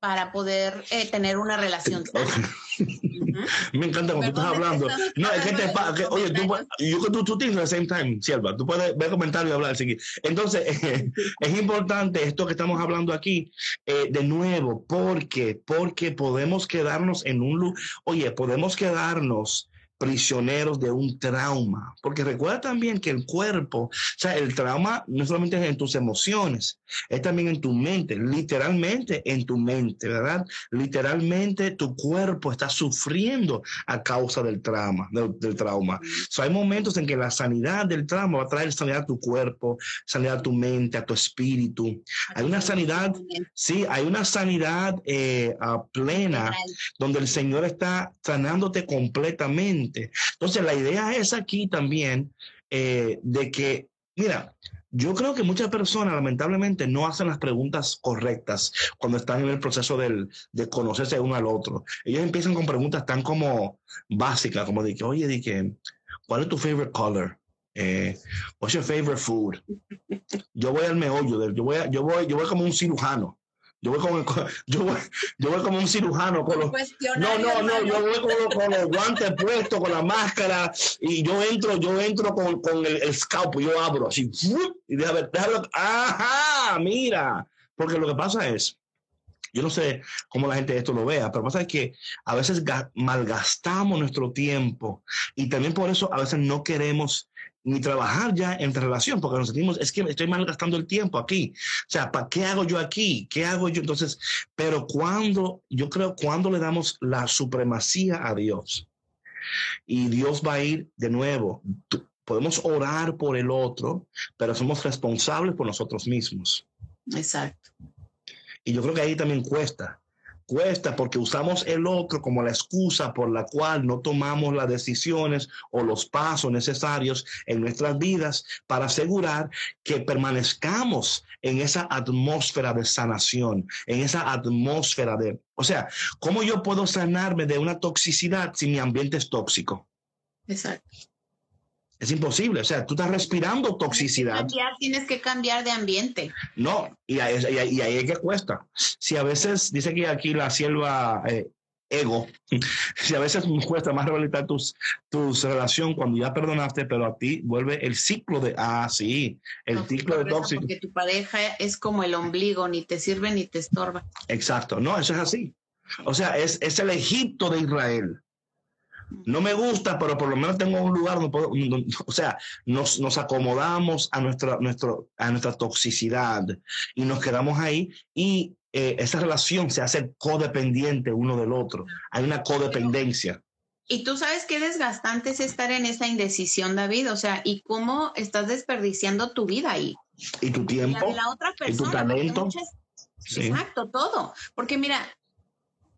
para poder eh, tener una relación sana. Me encanta cuando tú estás hablando. No, es que te pasa. Oye, tú, yo que tú, tú tienes the same time, Sierva. Tú puedes ver comentarios y hablar. Entonces, es importante esto que estamos hablando aquí, eh, de nuevo, porque, porque podemos quedarnos en un lugar. Oye, podemos quedarnos prisioneros de un trauma. Porque recuerda también que el cuerpo, o sea, el trauma no solamente es en tus emociones, es también en tu mente, literalmente en tu mente, ¿verdad? Literalmente tu cuerpo está sufriendo a causa del trauma, del, trauma. So, hay momentos en que la sanidad del trauma va a traer sanidad a tu cuerpo, sanidad a tu mente, a tu espíritu. Hay una sanidad, sí, hay una sanidad eh, plena donde el Señor está sanándote completamente entonces, la idea es aquí también eh, de que, mira, yo creo que muchas personas lamentablemente no hacen las preguntas correctas cuando están en el proceso de conocerse uno al otro. Ellos empiezan con preguntas tan como básicas, como de que, oye, de que, ¿cuál es tu favorite color? Eh, what's your favorite food? Yo voy al meollo, yo voy, yo voy, yo voy como un cirujano. Yo voy como, yo voy, yo voy como un cirujano con los, no, no, no, yo voy con, los guantes puestos, con la máscara, y yo entro, yo entro con, con el, el scalpo, yo abro así, y déjame, déjame, ajá, mira, porque lo que pasa es, yo no sé cómo la gente esto lo vea, pero pasa es que a veces malgastamos nuestro tiempo y también por eso a veces no queremos ni trabajar ya en relación, porque nos sentimos, es que estoy malgastando el tiempo aquí. O sea, ¿para qué hago yo aquí? ¿Qué hago yo? Entonces, pero cuando, yo creo, cuando le damos la supremacía a Dios y Dios va a ir de nuevo, podemos orar por el otro, pero somos responsables por nosotros mismos. Exacto. Y yo creo que ahí también cuesta cuesta porque usamos el otro como la excusa por la cual no tomamos las decisiones o los pasos necesarios en nuestras vidas para asegurar que permanezcamos en esa atmósfera de sanación, en esa atmósfera de, o sea, ¿cómo yo puedo sanarme de una toxicidad si mi ambiente es tóxico? Exacto. Es imposible, o sea, tú estás respirando toxicidad. Tienes que cambiar, de ambiente. No, y ahí, y ahí, es que cuesta. Si a veces, dice que aquí la sierva eh, ego, si a veces cuesta más rehabilitar tus, tus relación cuando ya perdonaste, pero a ti vuelve el ciclo de, ah, sí, el ciclo de tóxico. Porque tu pareja es como el ombligo, ni te sirve ni te estorba. Exacto, no, eso es así. O sea, es, es el Egipto de Israel. No me gusta, pero por lo menos tengo un lugar donde puedo, o sea, nos, nos acomodamos a nuestra, nuestro, a nuestra toxicidad y nos quedamos ahí y eh, esa relación se hace codependiente uno del otro. Hay una codependencia. Y tú sabes qué desgastante es estar en esa indecisión, David. O sea, y cómo estás desperdiciando tu vida ahí. Y tu tiempo. La, otra persona. Y tu talento. Exacto, todo. Porque mira,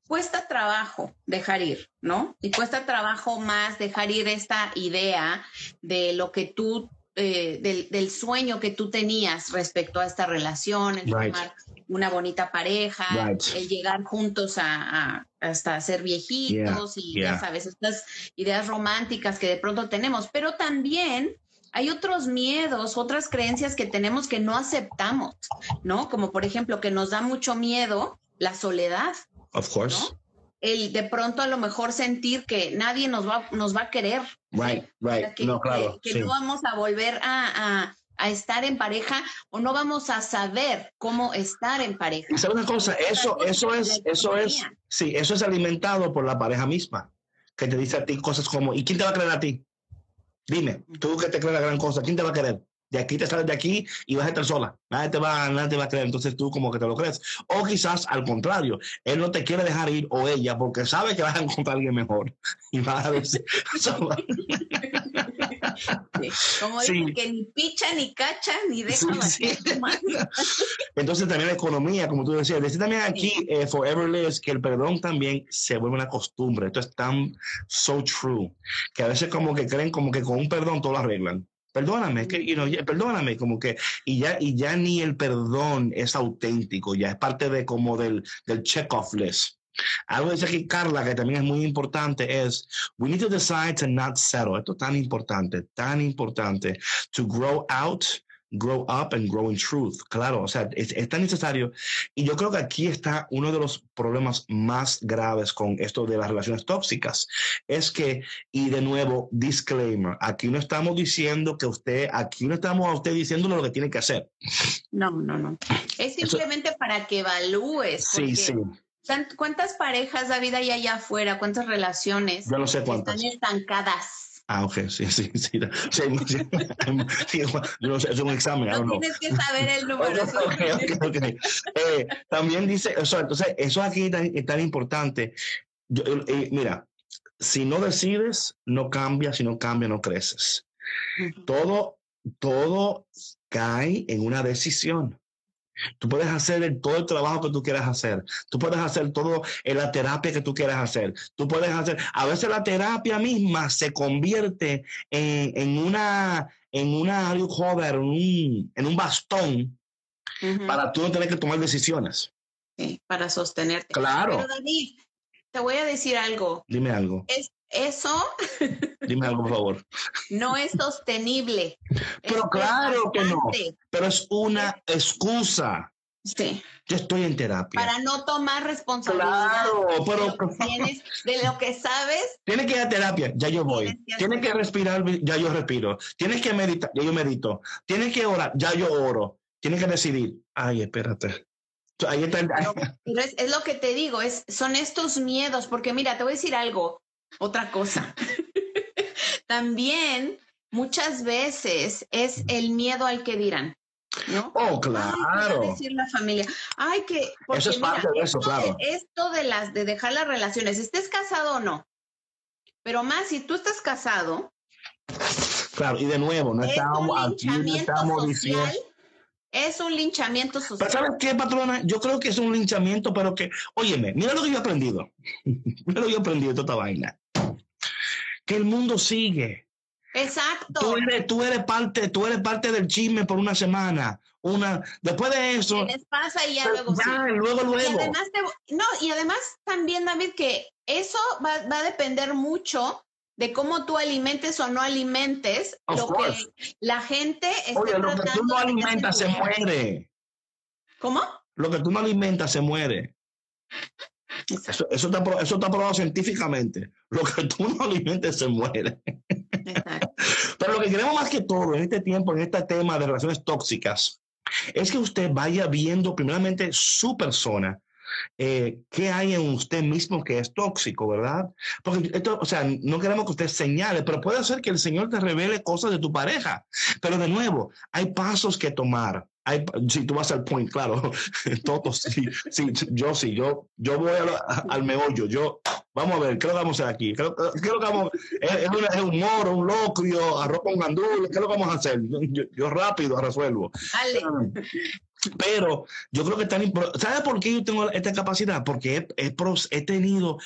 cuesta trabajo dejar ir, ¿no? Y cuesta trabajo más dejar ir esta idea de lo que tú, eh, del, sueño que tú tenías respecto a esta relación, el formar una bonita pareja, el llegar juntos a, hasta ser viejitos y ya sabes, estas ideas románticas que de pronto tenemos, pero también hay otros miedos, otras creencias que tenemos que no aceptamos, ¿no? Como por ejemplo que nos da mucho miedo la soledad. Of course. El de pronto a lo mejor sentir que nadie nos va, nos va a querer. Right, right. Que, no, claro. Que, no vamos a volver a, a, estar en pareja o no vamos a saber cómo estar en pareja. ¿Sabes una cosa? Eso, eso es, eso es, sí, eso es alimentado por la pareja misma, que te dice a ti cosas como, ¿y quién te va a creer a ti? Dime, tú que te crees la gran cosa, ¿quién te va a querer? De aquí te sales de aquí y vas a estar sola. Nadie te va, nadie te va a creer. Entonces tú como que te lo crees. O quizás al contrario, él no te quiere dejar ir o ella porque sabe que vas a encontrar a alguien mejor. Y vas a ver sola. Como dicen que ni picha, ni cacha, ni deja Entonces también la economía, como tú decías. Decir también aquí, eh, Forever Lives, que el perdón también se vuelve una costumbre. Esto es tan so true. Que a veces como que creen como que con un perdón todo lo arreglan perdóname, que, you know, perdóname, como que, y ya, y ya ni el perdón es auténtico, ya es parte de como del, del check-off list. Algo dice aquí Carla, que también es muy importante, es, we need to decide to not settle. Esto es tan importante, tan importante, to grow out grow up and grow in truth. Claro, o sea, es, tan necesario. Y yo creo que aquí está uno de los problemas más graves con esto de las relaciones tóxicas. Es que, y de nuevo, disclaimer, aquí no estamos diciendo que usted, aquí no estamos a usted diciendo lo que tiene que hacer. No, no, no. Es simplemente para que evalúes. Sí, sí. ¿Cuántas parejas, David, hay allá afuera? ¿Cuántas relaciones? Yo no sé cuántas. Están estancadas Ah, ok, sí, sí, sí. sí, sí yo sé, es un examen. No, no tienes que saber el número. okay, okay, okay. Eh, también dice, o sea, entonces, eso aquí es tan, tan importante. Yo, eh, mira, si no decides, no cambia, si no cambia, no creces. Todo, todo cae en una decisión. Tú puedes hacer todo el trabajo que tú quieras hacer. Tú puedes hacer todo en la terapia que tú quieras hacer. Tú puedes hacer, a veces la terapia misma se convierte en, una, en una, en un, en un bastón para tú no tener que tomar decisiones. Sí, para sostenerte. Claro. Pero David, te voy a decir algo. Dime algo. Es, eso. Dime algo, por favor. No es sostenible. Pero claro que no. Pero es una excusa. Sí. Yo estoy en terapia. Para no tomar responsabilidad. Claro, pero. De lo que, tienes, de lo que sabes. Tienes que ir a terapia, ya yo voy. Tienes que, respirar, ya yo respiro. Tienes que meditar, ya yo medito. Tienes que orar, ya yo oro. Tienes que decidir. Ay, espérate. Ahí está Pero, es, es, lo que te digo, es, son estos miedos, porque mira, te voy a decir algo otra cosa. También muchas veces es el miedo al que dirán. ¿no? Oh, claro. decir la familia. Ay, que. eso es parte de eso, claro. esto de las de dejar las relaciones, estés casado o no. Pero más si tú estás casado. Claro, y de nuevo, no estamos aquí, no estamos diciendo. Es un linchamiento social. Pero ¿sabes qué, patrona? Yo creo que es un linchamiento, pero que, óyeme, mira lo que yo he aprendido. mira lo que yo he aprendido de toda esta vaina. Que el mundo sigue. Exacto. Tú eres, tú eres parte, tú eres parte del chisme por una semana. Una, después de eso. Les pasa y ya luego. Ya, luego, luego. Y además, no, y además también, David, que eso va, va a depender mucho de cómo tú alimentes o no alimentes lo que la gente está Oye, lo que tú no alimentas se muere. ¿Cómo? Lo que tú no alimentas se muere. Eso, eso, está, eso está probado científicamente. Lo que tú no alimentes se muere. Pero lo que queremos más que todo en este tiempo, en este tema de relaciones tóxicas, es que usted vaya viendo primeramente su persona eh, qué hay en usted mismo que es tóxico, ¿verdad? Porque esto, o sea, no queremos que usted señale, pero puede ser que el Señor te revele cosas de tu pareja. Pero de nuevo, hay pasos que tomar. Hay, si tú vas al point, claro, todos, sí, sí, yo sí, yo, yo voy al meollo, yo, vamos a ver, ¿qué es lo que vamos a hacer aquí? ¿Qué es lo, que vamos, es, es, un moro, un locrio, arroz con gandules, ¿qué es lo que vamos a hacer? Yo, yo rápido resuelvo. Dale. Pero yo creo que tan importante. ¿Sabe por qué yo tengo esta capacidad? Porque he, he, tenido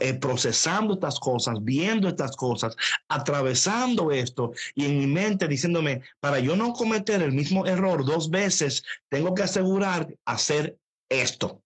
eh, procesando estas cosas, viendo estas cosas, atravesando esto y en mi mente diciéndome, para yo no cometer el mismo error dos veces, tengo que asegurar hacer esto.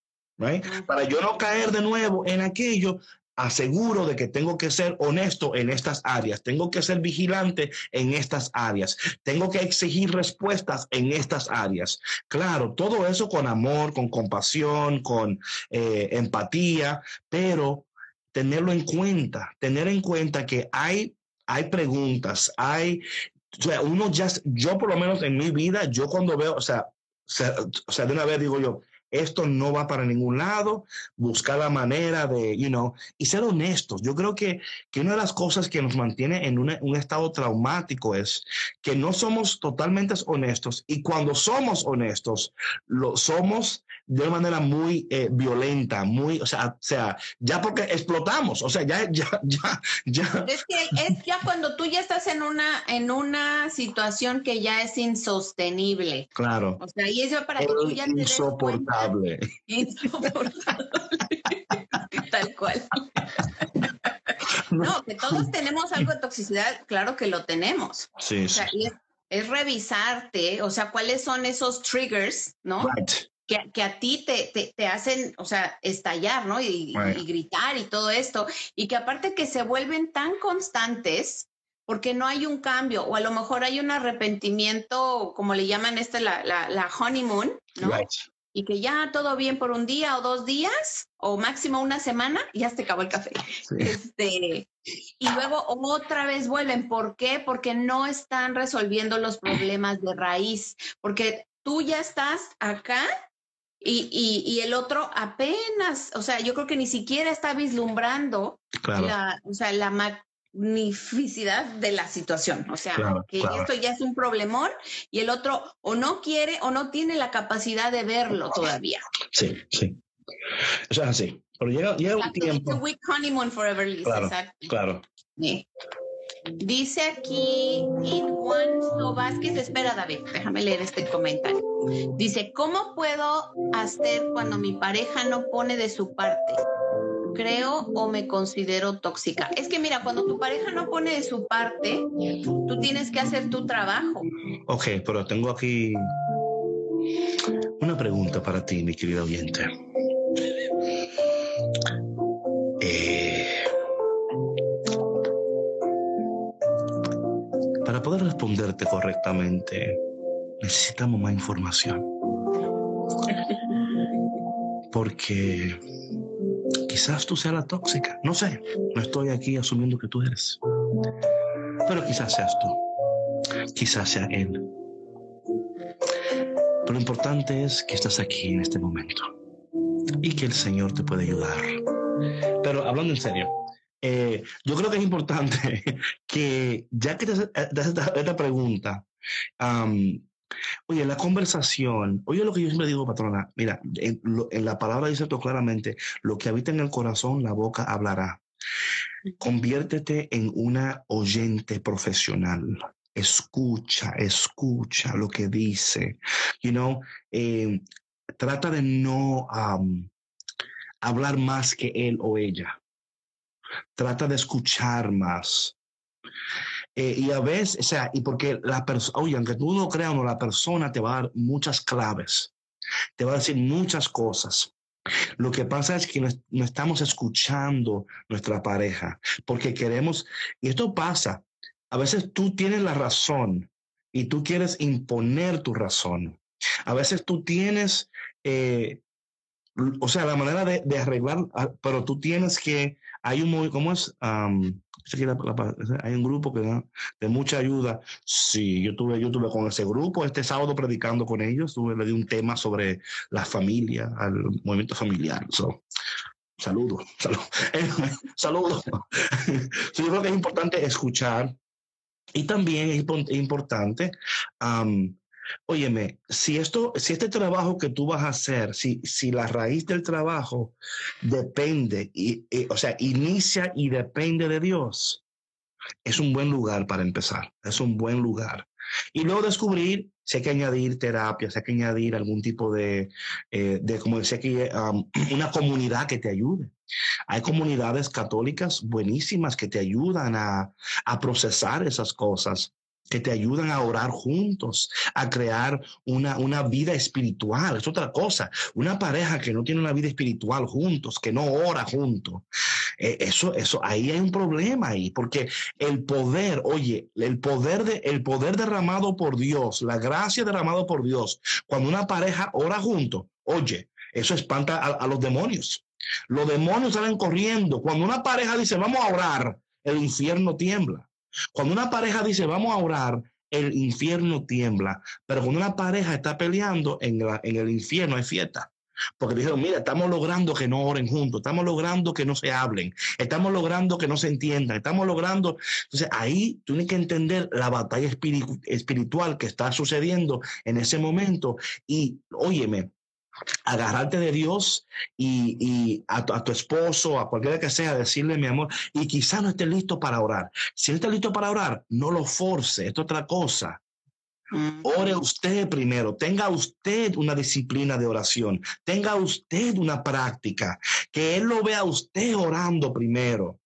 Para yo no caer de nuevo en aquello, aseguro de que tengo que ser honesto en estas áreas, tengo que ser vigilante en estas áreas, tengo que exigir respuestas en estas áreas. Claro, todo eso con amor, con compasión, con eh, empatía, pero tenerlo en cuenta, tener en cuenta que hay, hay preguntas, hay, o sea, uno ya, yo por lo menos en mi vida, yo cuando veo, o sea, o sea, de una vez digo yo, esto no va para ningún lado, buscar la manera de, you know, y ser honestos. Yo creo que, que una de las cosas que nos mantiene en un estado traumático es que no somos totalmente honestos y cuando somos honestos, lo somos de una manera muy eh, violenta, muy, o sea, o sea, ya porque explotamos, o sea, ya, ya, ya, ya. Es que es ya cuando tú ya estás en una, en una situación que ya es insostenible. Claro. O sea, y eso para que tú ya te insoportable. Insoportable. Tal cual. No, que todos tenemos algo de toxicidad, claro que lo tenemos. Sí, o sea, Y es, revisarte, o sea, cuáles son esos triggers, ¿no? que, a ti te, te, hacen, o sea, estallar, ¿no? Y, y, gritar y todo esto. Y que aparte que se vuelven tan constantes, porque no hay un cambio, o a lo mejor hay un arrepentimiento, como le llaman este, la, la, honeymoon, ¿no? Y que ya todo bien por un día o dos días, o máximo una semana, y ya se acabó el café. Este, y luego otra vez vuelven. ¿Por qué? Porque no están resolviendo los problemas de raíz, porque tú ya estás acá y, y, el otro apenas, o sea, yo creo que ni siquiera está vislumbrando la, o sea, la magnificidad de la situación. O sea, que esto ya es un problemón y el otro o no quiere o no tiene la capacidad de verlo todavía. Sí, sí. Eso es así. Pero llega, llega un tiempo. It's a week honeymoon forever, Lisa. Claro, claro. Dice aquí Juan Vázquez, espera David, déjame leer este comentario. Dice, ¿cómo puedo hacer cuando mi pareja no pone de su parte? Creo o me considero tóxica. Es que mira, cuando tu pareja no pone de su parte, tú tienes que hacer tu trabajo. Ok, pero tengo aquí una pregunta para ti, mi querida oyente. poder responderte correctamente, necesitamos más información. Porque quizás tú seas la tóxica. No sé, no estoy aquí asumiendo que tú eres. Pero quizás seas tú. Quizás sea él. Pero lo importante es que estás aquí en este momento y que el Señor te puede ayudar. Pero hablando en serio, eh, yo creo que es importante que ya que te haces esta, pregunta, oye, la conversación, oye lo que yo siempre digo, patrona, mira, en, la palabra dice todo claramente, lo que habita en el corazón, la boca hablará. Conviértete en una oyente profesional. Escucha, escucha lo que dice. You know, eh, trata de no hablar más que él o ella. Trata de escuchar más. Eh, y a veces, o sea, y porque la persona, oye, aunque tú no creas, no, la persona te va a dar muchas claves, te va a decir muchas cosas. Lo que pasa es que no, estamos escuchando nuestra pareja porque queremos, y esto pasa, a veces tú tienes la razón y tú quieres imponer tu razón. A veces tú tienes, eh, o sea, la manera de, de, arreglar, ah, pero tú tienes que hay un, ¿cómo es? hay un grupo que da de mucha ayuda. Sí, yo tuve, yo tuve con ese grupo este sábado predicando con ellos, tuve, le di un tema sobre la familia, al movimiento familiar. So, saludos, saludos. yo creo que es importante escuchar y también es importante Óyeme, si esto, si este trabajo que tú vas a hacer, si, si la raíz del trabajo depende, y, o sea, inicia y depende de Dios, es un buen lugar para empezar, es un buen lugar. Y luego descubrir si hay que añadir terapia, si hay que añadir algún tipo de, eh, de como decía aquí, una comunidad que te ayude. Hay comunidades católicas buenísimas que te ayudan a, a procesar esas cosas que te ayudan a orar juntos, a crear una, una vida espiritual. Es otra cosa. Una pareja que no tiene una vida espiritual juntos, que no ora juntos. Eh, eso, eso, ahí hay un problema ahí, porque el poder, oye, el poder, de, el poder derramado por Dios, la gracia derramado por Dios, cuando una pareja ora juntos, oye, eso espanta a, a los demonios. Los demonios salen corriendo. Cuando una pareja dice, vamos a orar, el infierno tiembla. Cuando una pareja dice, vamos a orar, el infierno tiembla. Pero cuando una pareja está peleando, en, el infierno hay fiesta. Porque dijeron, mira, estamos logrando que no oren juntos, estamos logrando que no se hablen, estamos logrando que no se entiendan, estamos logrando. Entonces ahí tú tienes que entender la batalla espiritual que está sucediendo en ese momento. Y óyeme, agarrarte de Dios y, a, tu esposo, a cualquiera que sea, decirle mi amor, y quizá no esté listo para orar. Si no está listo para orar, no lo force, esto es otra cosa. Ore usted primero, tenga usted una disciplina de oración, tenga usted una práctica, que Él lo vea usted orando primero,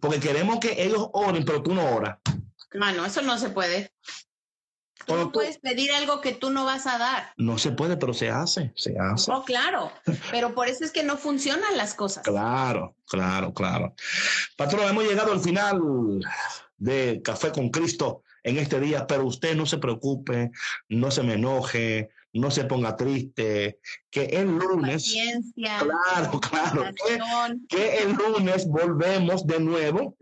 porque queremos que ellos oren, pero tú no oras. Mano, eso no se puede. Tú no puedes pedir algo que tú no vas a dar. No se puede, pero se hace, se hace. Oh, claro, pero por eso es que no funcionan las cosas. Claro, claro, claro. Patrón, hemos llegado al final de Café con Cristo en este día, pero usted no se preocupe, no se me enoje, no se ponga triste, que el lunes, claro, claro, que, el lunes volvemos de nuevo.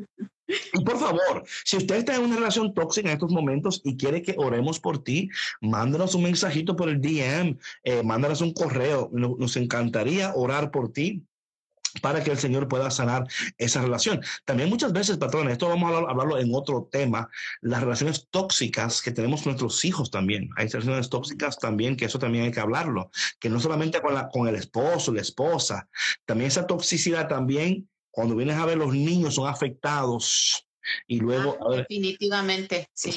Y por favor, si usted está en una relación tóxica en estos momentos y quiere que oremos por ti, mándanos un mensajito por el DM, eh, mándanos un correo. Nos encantaría orar por ti para que el Señor pueda sanar esa relación. También muchas veces, patrón, esto vamos a hablarlo en otro tema, las relaciones tóxicas que tenemos con nuestros hijos también. Hay relaciones tóxicas también, que eso también hay que hablarlo, que no solamente con, la, con el esposo, la esposa, también esa toxicidad también, cuando vienes a ver los niños son afectados. Y luego. Ah, definitivamente, sí.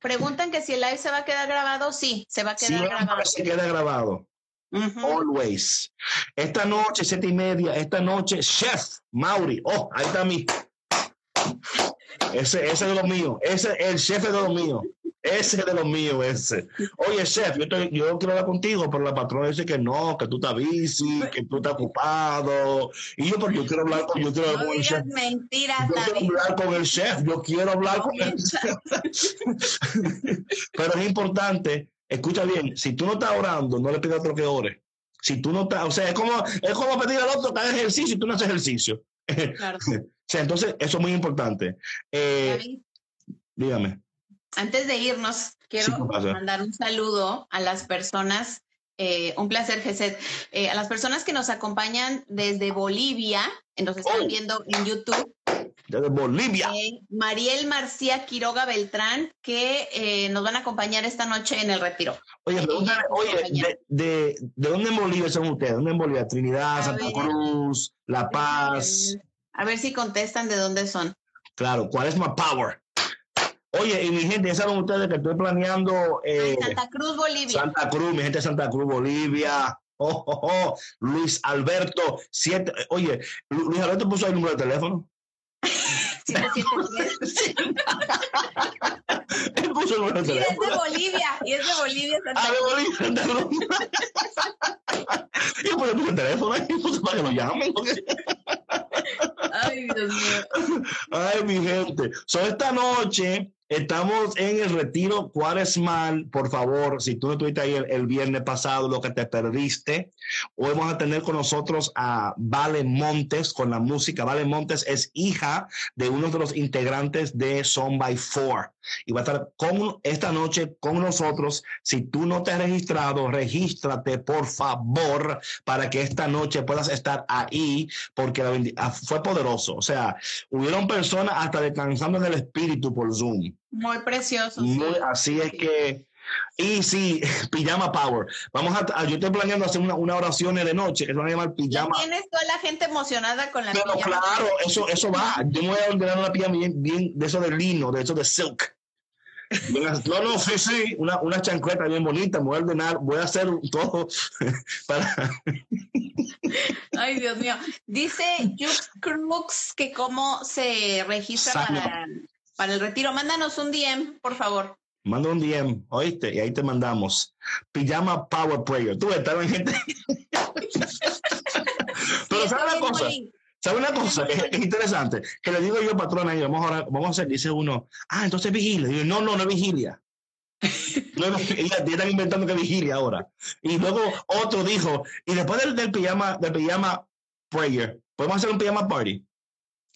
preguntan que si el live se va a quedar grabado. Sí, se va a quedar grabado. Se queda grabado. Always. Esta noche, siete y media, esta noche, Chef Mauri. Oh, ahí está mi. Ese, ese es de los míos. Ese, el chef es de los míos. Ese es de los míos, ese. Oye, chef, yo, yo quiero hablar contigo, pero la patrona dice que no, que tú estás busy, que tú estás ocupado. Y yo, pero yo quiero hablar con, yo quiero hablar con el chef. Mentiras, yo quiero hablar con el chef, yo quiero hablar con el chef. pero es importante Escucha bien, si tú no estás orando, no le pidas a otro que ore. Si tú no estás, o sea, es como, es como pedir al otro que haga ejercicio y tú no haces ejercicio. Claro. o sea, entonces, eso es muy importante. Eh, dígame. Antes de irnos, quiero mandar un saludo a las personas eh, un placer, Geset. Eh, a las personas que nos acompañan desde Bolivia, nos están oh. viendo en YouTube, desde Bolivia. Eh, Mariel Marcía Quiroga Beltrán, que eh, nos van a acompañar esta noche en el retiro. Oye, oye de, de, dónde en Bolivia son ustedes? ¿Dónde en Bolivia? Trinidad, Santa Cruz, La Paz. A ver si contestan de dónde son. Claro, ¿cuál es my power? Oye, y mi gente, ya saben ustedes que estoy planeando. Eh, Santa Cruz, Bolivia. Santa Cruz, mi gente de Santa Cruz, Bolivia. Oh, oh, oh. Luis Alberto, siete. Oye, Luis Alberto puso el número de teléfono. es de Bolivia, y es de Bolivia. ah, de Bolivia. Yo puse el teléfono ahí, puse para que lo llamen. Ay, Dios mío. Ay, mi gente. So, esta noche Estamos en el retiro cuaresmal. Por favor, si tú no estuviste ahí el, viernes pasado, lo que te perdiste, hoy vamos a tener con nosotros a Vale Montes con la música. Vale Montes es hija de uno de los integrantes de Son by Four y va a estar con, esta noche con nosotros. Si tú no te has registrado, regístrate por favor para que esta noche puedas estar ahí porque ah, fue poderoso. O sea, hubieron personas hasta descansando en el espíritu por Zoom. Muy precioso. Así es que... Y sí, pijama power. Vamos a, yo estoy planeando hacer una, una oración de noche que se van a llamar pijama. Tienes toda la gente emocionada con la Pero claro, eso, eso va. Yo me voy a ordenar una pijama bien, bien de eso de lino, de eso de silk. No, no, sí, sí, una, una chancleta bien bonita, voy a ordenar, voy a hacer todo para... Ay, Dios mío. Dice Jux Crux que cómo se registra para, para el retiro. Mándanos un DM, por favor. Manda un DM, oíste, y ahí te mandamos. Pijama Power Prayer. Tú estás en gente. Pero ¿sabes la cosa? ¿Sabe una cosa que es, interesante? Que le digo yo, patrona, y vamos a, vamos a hacer, dice uno, ah, entonces vigilia. Digo, no, no, no es vigilia. Luego, ya, están inventando que vigilia ahora. Y luego otro dijo, y después del, del pijama, del pijama prayer, ¿podemos hacer un pijama party?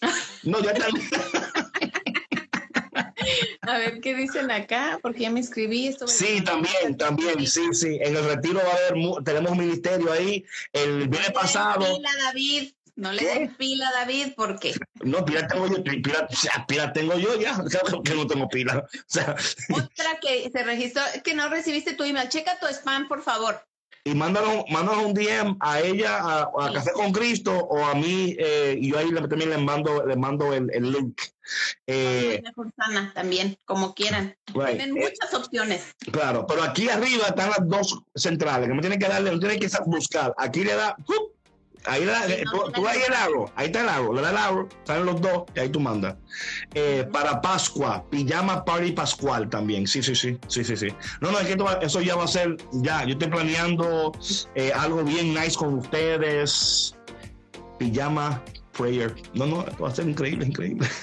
No, ya está. A ver qué dicen acá, porque ya me inscribí. Esto sí, también, también, sí, sí. En el retiro va a haber, tenemos un ministerio ahí. El viernes pasado. David. No le des pila, David, ¿por qué? No, pila tengo yo, pila, pila tengo yo ya, que no tengo pila. O sea. Otra que se registró, que no recibiste tu email, checa tu spam, por favor. Y mándanos, mándanos un DM a ella, a, Café con Cristo, o a mí, eh, y yo ahí también le mando, le mando el, el link. Eh, también, como quieran. Tienen eh, muchas opciones. Claro, pero aquí arriba están las dos centrales, que me tienen que darle, no tienen que buscar. Aquí le da, Ahí tú, ahí el agro, ahí está el agro, le da el agro, salen los dos y ahí tú mandas. Eh, para Pascua, pijama party pascual también, sí, sí, sí, sí, sí, sí. No, no, es que eso ya va a ser, ya, yo estoy planeando eh, algo bien nice con ustedes. Pijama prayer. No, no, va a ser increíble, increíble.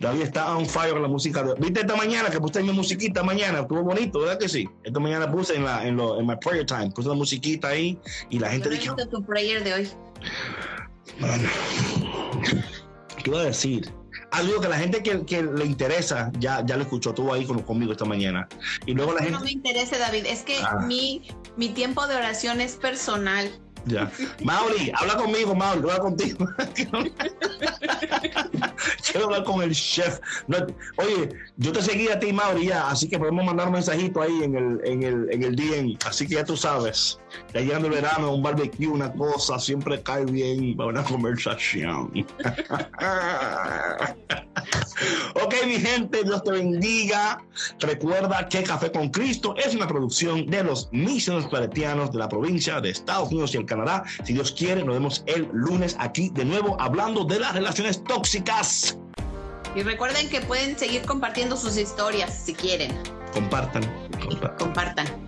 David está on fire con la música. ¿Viste esta mañana que puse mi musiquita mañana? Estuvo bonito, ¿verdad que sí? Esta mañana puse en, la, en, lo, en my prayer time, puse la musiquita ahí y la gente dijo... tu prayer de hoy? Bueno, ¿qué iba a decir? algo que la gente que, que, le interesa ya, ya lo escuchó, estuvo ahí con, conmigo esta mañana. Y luego la gente... No me interesa, David, es que ah. mi, mi tiempo de oración es personal. Ya. Mauri, habla conmigo, Mauri, habla contigo. Quiero hablar con el chef. oye, yo te seguí a ti, Mauri, ya, así que podemos mandar un mensajito ahí en el, en el, en el DM. Así que ya tú sabes. Ya llegando el verano, un barbecue, una cosa, siempre cae bien para una conversación. ok, mi gente, Dios te bendiga. Recuerda que Café con Cristo es una producción de los misioneros claretianos de la provincia de Estados Unidos y el Canadá. Si Dios quiere, nos vemos el lunes aquí de nuevo hablando de las relaciones tóxicas. Y recuerden que pueden seguir compartiendo sus historias si quieren. Compartan. Compartan.